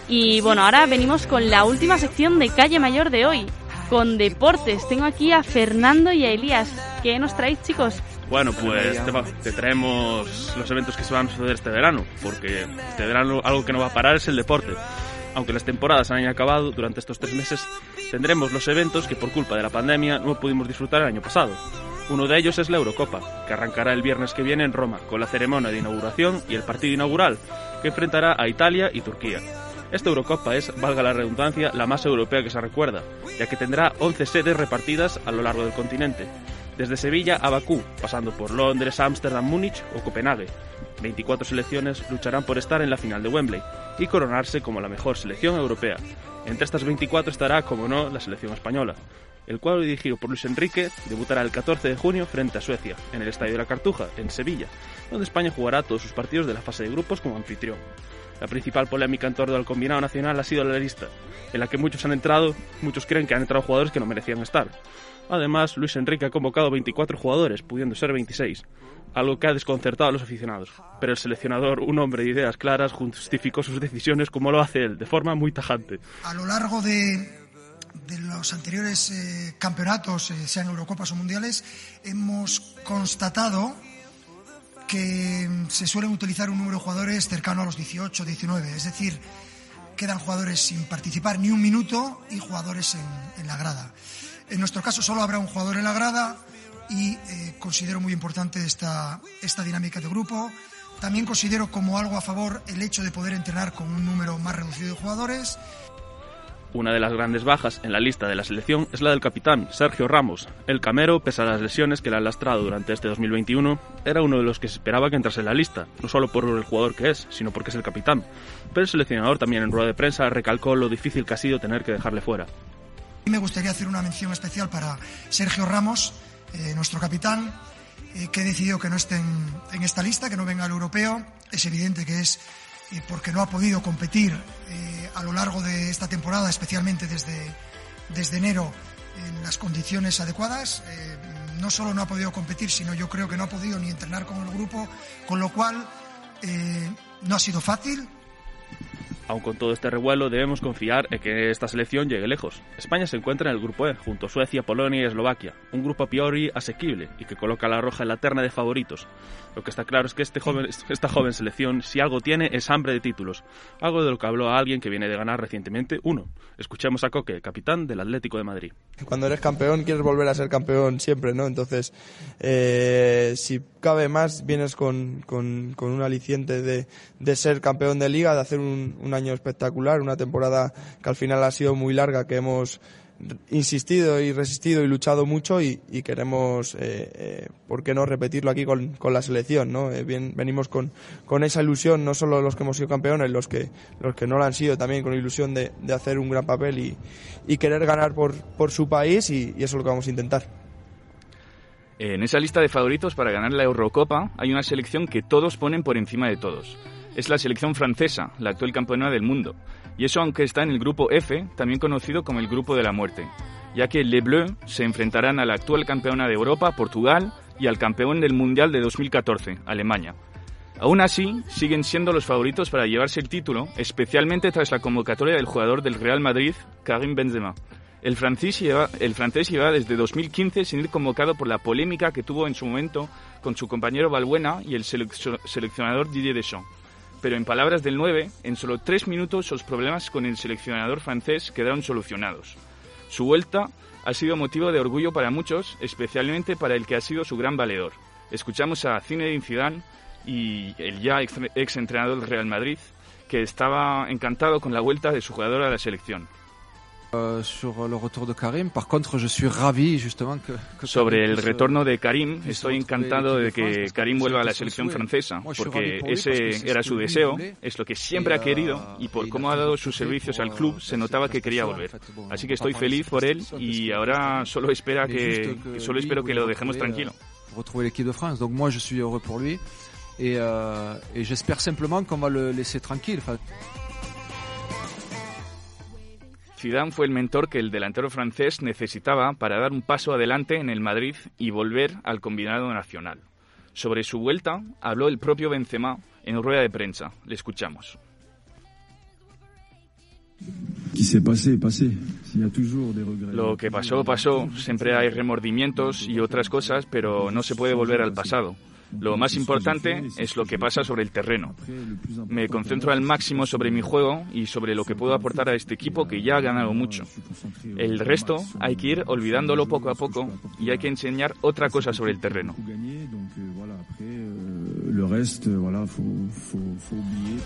Y bueno, ahora venimos con la última sección de Calle Mayor de hoy, con deportes. Tengo aquí a Fernando y a Elías. ¿Qué nos traéis, chicos? Bueno, pues te, te traemos los eventos que se van a suceder este verano, porque este verano algo que no va a parar es el deporte. Aunque las temporadas han acabado, durante estos tres meses tendremos los eventos que por culpa de la pandemia no pudimos disfrutar el año pasado. Uno de ellos es la Eurocopa, que arrancará el viernes que viene en Roma, con la ceremonia de inauguración y el partido inaugural, que enfrentará a Italia y Turquía. Esta Eurocopa es, valga la redundancia, la más europea que se recuerda, ya que tendrá 11 sedes repartidas a lo largo del continente, desde Sevilla a Bakú, pasando por Londres, Ámsterdam, Múnich o Copenhague. 24 selecciones lucharán por estar en la final de Wembley y coronarse como la mejor selección europea. Entre estas 24 estará, como no, la selección española. El cuadro dirigido por Luis Enrique debutará el 14 de junio frente a Suecia, en el Estadio de la Cartuja, en Sevilla, donde España jugará todos sus partidos de la fase de grupos como anfitrión. La principal polémica en torno al combinado nacional ha sido la lista, en la que muchos han entrado, muchos creen que han entrado jugadores que no merecían estar. Además, Luis Enrique ha convocado 24 jugadores, pudiendo ser 26, algo que ha desconcertado a los aficionados. Pero el seleccionador, un hombre de ideas claras, justificó sus decisiones como lo hace él, de forma muy tajante. A lo largo de, los anteriores eh, campeonatos, eh, sean Eurocopas o Mundiales, hemos constatado que mm, se suelen utilizar un número de jugadores cercano a los 18, 19. Es decir, quedan jugadores sin participar ni un minuto y jugadores en la grada. En nuestro caso solo habrá un jugador en la grada y eh, considero muy importante esta, esta dinámica de grupo. También considero como algo a favor el hecho de poder entrenar con un número más reducido de jugadores. Una de las grandes bajas en la lista de la selección es la del capitán, Sergio Ramos. El camero, pese a las lesiones que le han lastrado durante este 2021, era uno de los que se esperaba que entrase en la lista, no solo por el jugador que es, sino porque es el capitán. Pero el seleccionador también en rueda de prensa recalcó lo difícil que ha sido tener que dejarle fuera. Me gustaría hacer una mención especial para Sergio Ramos, eh, nuestro capitán, eh, que ha decidido que no esté en, esta lista, que no venga al europeo. Es evidente que es eh, porque no ha podido competir eh, a lo largo de esta temporada, especialmente desde, desde enero, en las condiciones adecuadas. No solo no ha podido competir, sino yo creo que no ha podido ni entrenar con el grupo, con lo cual No ha sido fácil, Aun con todo este revuelo, debemos confiar en que esta selección llegue lejos. España se encuentra en el grupo E, junto a Suecia, Polonia y Eslovaquia, un grupo a priori asequible y que coloca a la roja en la terna de favoritos. Lo que está claro es que este joven, esta joven selección, si algo tiene, es hambre de títulos, algo de lo que habló a alguien que viene de ganar recientemente uno. Escuchemos a Coque, capitán del Atlético de Madrid. Cuando eres campeón quieres volver a ser campeón siempre, ¿no? Entonces, eh, si cabe más, vienes con, con- con un aliciente de, de ser campeón de liga, de hacer un, un año espectacular, una temporada que al final ha sido muy larga, que hemos insistido y resistido y luchado mucho y, queremos, eh, eh, ¿por qué no repetirlo aquí con, con la selección? ¿no? Eh, bien, venimos con, con esa ilusión, no solo los que hemos sido campeones, los que, los que no lo han sido, también con ilusión de, de hacer un gran papel y, y querer ganar por, por su país y, y eso es lo que vamos a intentar. En esa lista de favoritos para ganar la Eurocopa hay una selección que todos ponen por encima de todos. Es la selección francesa, la actual campeona del mundo. Y eso aunque está en el grupo F, también conocido como el grupo de la muerte, ya que Les Bleus se enfrentarán a la actual campeona de Europa, Portugal, y al campeón del Mundial de 2014, Alemania. Aún así, siguen siendo los favoritos para llevarse el título, especialmente tras la convocatoria del jugador del Real Madrid, Karim Benzema. El francés, lleva, el francés lleva desde 2015 sin ir convocado por la polémica que tuvo en su momento con su compañero Balbuena y el selec- seleccionador Didier Deschamps. Pero en palabras del 9, en solo tres minutos los problemas con el seleccionador francés quedaron solucionados. Su vuelta ha sido motivo de orgullo para muchos, especialmente para el que ha sido su gran valedor. Escuchamos a Zinedine Zidane y el ya ex, ex entrenador del Real Madrid, que estaba encantado con la vuelta de su jugador a la selección. Sobre Karim el retorno de Karim, puisse estoy encantado de que Karim vuelva a la selección francesa, porque ese era su deseo, es lo que siempre ha querido, y por cómo ha dado sus servicios al club, se notaba que quería volver. Así que estoy feliz por él y ahora solo espera que, solo espero que lo dejemos tranquilo. euh, retrouver l'équipe de France. Donc moi, je suis heureux pour lui. Euh, et j'espère simplement qu'on va le laisser tranquille. Zidane fue el mentor que el delantero francés necesitaba para dar un paso adelante en el Madrid y volver al combinado nacional. Sobre su vuelta habló el propio Benzema en rueda de prensa. Le escuchamos. Lo que pasó, pasó. Siempre hay remordimientos y otras cosas, pero no se puede volver al pasado. Lo más importante es lo que pasa sobre el terreno. Me concentro al máximo sobre mi juego y sobre lo que puedo aportar a este equipo que ya ha ganado mucho. El resto hay que ir olvidándolo poco a poco y hay que enseñar otra cosa sobre el terreno. Gagner, donc voilà, après, le reste, voilà, faut, faut, faut oublier.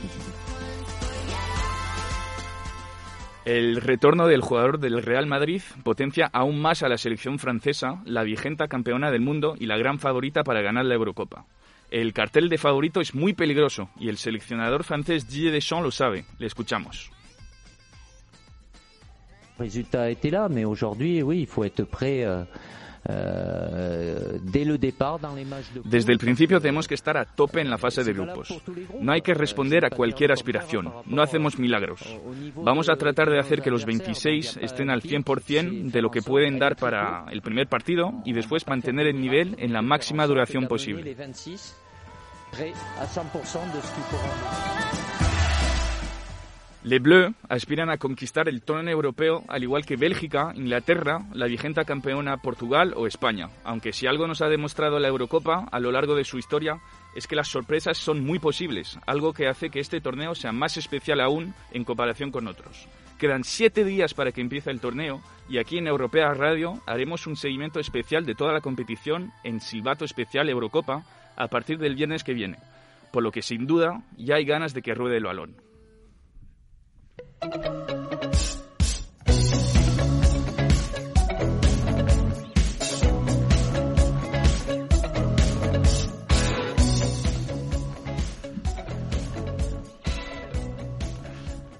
El retorno del jugador del Real Madrid potencia aún más a la selección francesa, la vigente campeona del mundo y la gran favorita para ganar la Eurocopa. El cartel de favorito es muy peligroso y el seleccionador francés Didier Deschamps lo sabe. Le escuchamos. Le résultat était là, mais aujourd'hui, oui, il faut être prêt euh, de Desde el principio tenemos que estar a tope en la fase de grupos. No hay que responder a cualquier aspiración. No hacemos milagros. Vamos a tratar de hacer que los 26 estén al 100% de lo que pueden dar para el primer partido y después mantener el nivel en la máxima duración posible. Les Bleus aspiran a conquistar el trono europeo al igual que Bélgica, Inglaterra, la vigente campeona Portugal o España. Aunque si algo nos ha demostrado la Eurocopa a lo largo de su historia es que las sorpresas son muy posibles, algo que hace que este torneo sea más especial aún en comparación con otros. Quedan siete días para que empiece el torneo y aquí en Europea Radio haremos un seguimiento especial de toda la competición en Silbato Especial Eurocopa a partir del viernes que viene, por lo que sin duda ya hay ganas de que ruede el balón.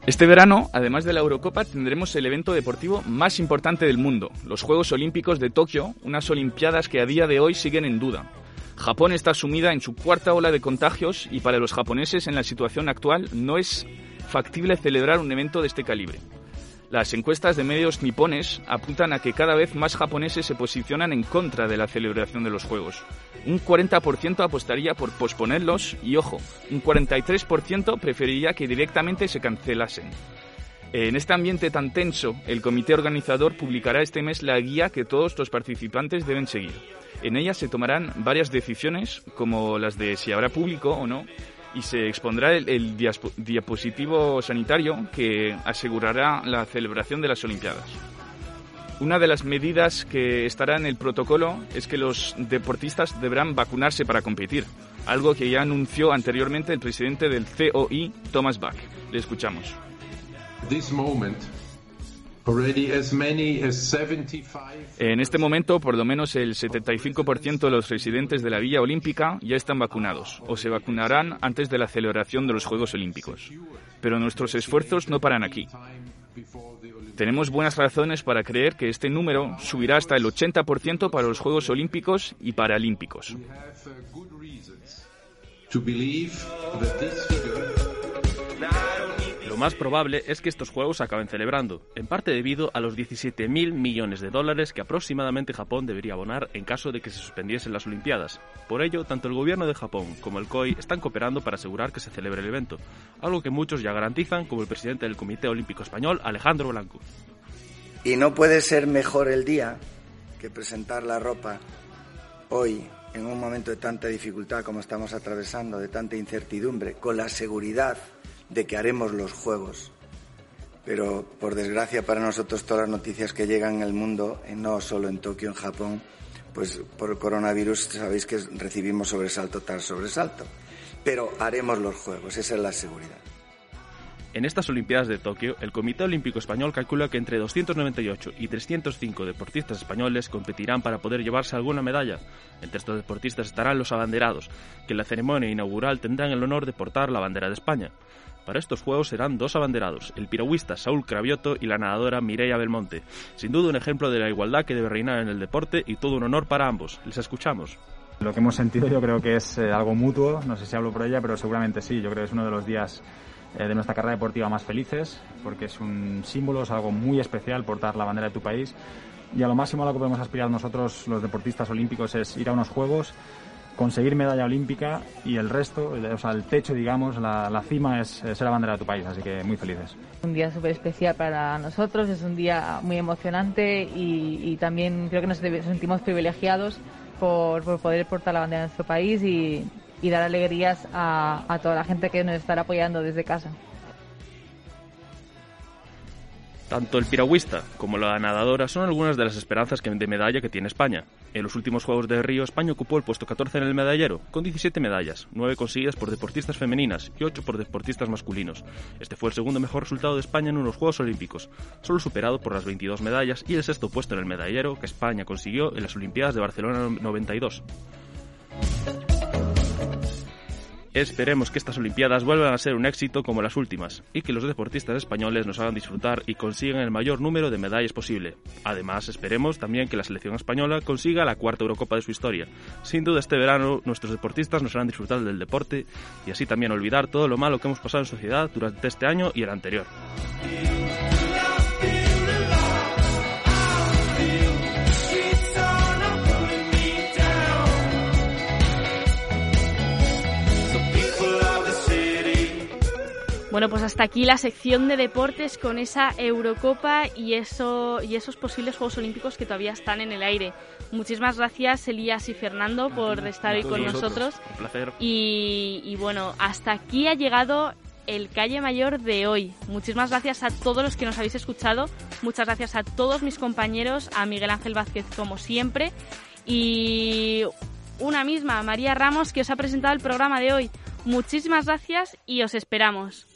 Este verano, además de la Eurocopa, tendremos el evento deportivo más importante del mundo, los Juegos Olímpicos de Tokio, unas Olimpiadas que a día de hoy siguen en duda. Japón está sumida en su cuarta ola de contagios y para los japoneses en la situación actual no es factible celebrar un evento de este calibre. Las encuestas de medios nipones apuntan a que cada vez más japoneses se posicionan en contra de la celebración de los Juegos. Un 40% apostaría por posponerlos y, ojo, un 43% preferiría que directamente se cancelasen. En este ambiente tan tenso, el comité organizador publicará este mes la guía que todos los participantes deben seguir. En ella se tomarán varias decisiones, como las de si habrá público o no, y se expondrá el, el diapositivo sanitario que asegurará la celebración de las Olimpiadas. Una de las medidas que estará en el protocolo es que los deportistas deberán vacunarse para competir, algo que ya anunció anteriormente el presidente del COI, Thomas Bach. Le escuchamos. this moment, En este momento, por lo menos el 75% de los residentes de la Villa Olímpica ya están vacunados o se vacunarán antes de la celebración de los Juegos Olímpicos. Pero nuestros esfuerzos no paran aquí. Tenemos buenas razones para creer que este número subirá hasta el 80% para los Juegos Olímpicos y Paralímpicos. Lo más probable es que estos juegos acaben celebrando, en parte debido a los 17.000 millones de dólares que aproximadamente Japón debería abonar en caso de que se suspendiesen las Olimpiadas. Por ello, tanto el gobierno de Japón como el COI están cooperando para asegurar que se celebre el evento, algo que muchos ya garantizan, como el presidente del Comité Olímpico Español, Alejandro Blanco. Y no puede ser mejor el día que presentar la ropa hoy, en un momento de tanta dificultad como estamos atravesando, de tanta incertidumbre, con la seguridad de que haremos los Juegos. Pero, por desgracia para nosotros, todas las noticias que llegan el mundo, eh, no solo en Tokio, en Japón, pues por el coronavirus sabéis que recibimos sobresalto tras sobresalto. Pero haremos los Juegos, esa es la seguridad. En estas Olimpiadas de Tokio, el Comité Olímpico Español calcula que entre 298 y 305 deportistas españoles competirán para poder llevarse alguna medalla. Entre estos deportistas estarán los abanderados, que en la ceremonia inaugural tendrán el honor de portar la bandera de España. Para estos Juegos serán dos abanderados, el piragüista Saúl Cravioto y la nadadora Mireia Belmonte. Sin duda un ejemplo de la igualdad que debe reinar en el deporte y todo un honor para ambos. Les escuchamos. Lo que hemos sentido yo creo que es eh, algo mutuo, no sé si hablo por ella, pero seguramente sí, yo creo que es uno de los días eh, de nuestra carrera deportiva más felices, porque es un símbolo, es algo muy especial portar la bandera de tu país y a lo máximo a lo que podemos aspirar nosotros los deportistas olímpicos es ir a unos Juegos, conseguir medalla olímpica y el resto, o sea, el techo, digamos, la, la cima es, ser la bandera de tu país, así que muy felices. Un día súper especial para nosotros, es un día muy emocionante y, también creo que nos sentimos privilegiados por, por poder portar la bandera de nuestro país y, y dar alegrías a, a toda la gente que nos estará apoyando desde casa. Tanto el piragüista como la nadadora son algunas de las esperanzas de medalla que tiene España. En los últimos Juegos de Río, España ocupó el puesto 14 en el medallero, con 17 medallas, 9 conseguidas por deportistas femeninas y 8 por deportistas masculinos. Este fue el segundo mejor resultado de España en unos Juegos Olímpicos, solo superado por las 22 medallas y el sexto puesto en el medallero que España consiguió en las Olimpiadas de Barcelona 92. Esperemos que estas Olimpiadas vuelvan a ser un éxito como las últimas y que los deportistas españoles nos hagan disfrutar y consigan el mayor número de medallas posible. Además, esperemos también que la selección española consiga la cuarta Eurocopa de su historia. Sin duda, este verano nuestros deportistas nos harán disfrutar del deporte y así también olvidar todo lo malo que hemos pasado en sociedad durante este año y el anterior. Bueno, pues hasta aquí la sección de deportes con esa Eurocopa y, eso, y esos posibles Juegos Olímpicos que todavía están en el aire. Muchísimas gracias, Elías y Fernando, por estar hoy con nosotros. Un placer. Y, y bueno, hasta aquí ha llegado el Calle Mayor de hoy. Muchísimas gracias a todos los que nos habéis escuchado. Muchas gracias a todos mis compañeros, a Miguel Ángel Vázquez como siempre. Y una misma, María Ramos, que os ha presentado el programa de hoy. Muchísimas gracias y os esperamos.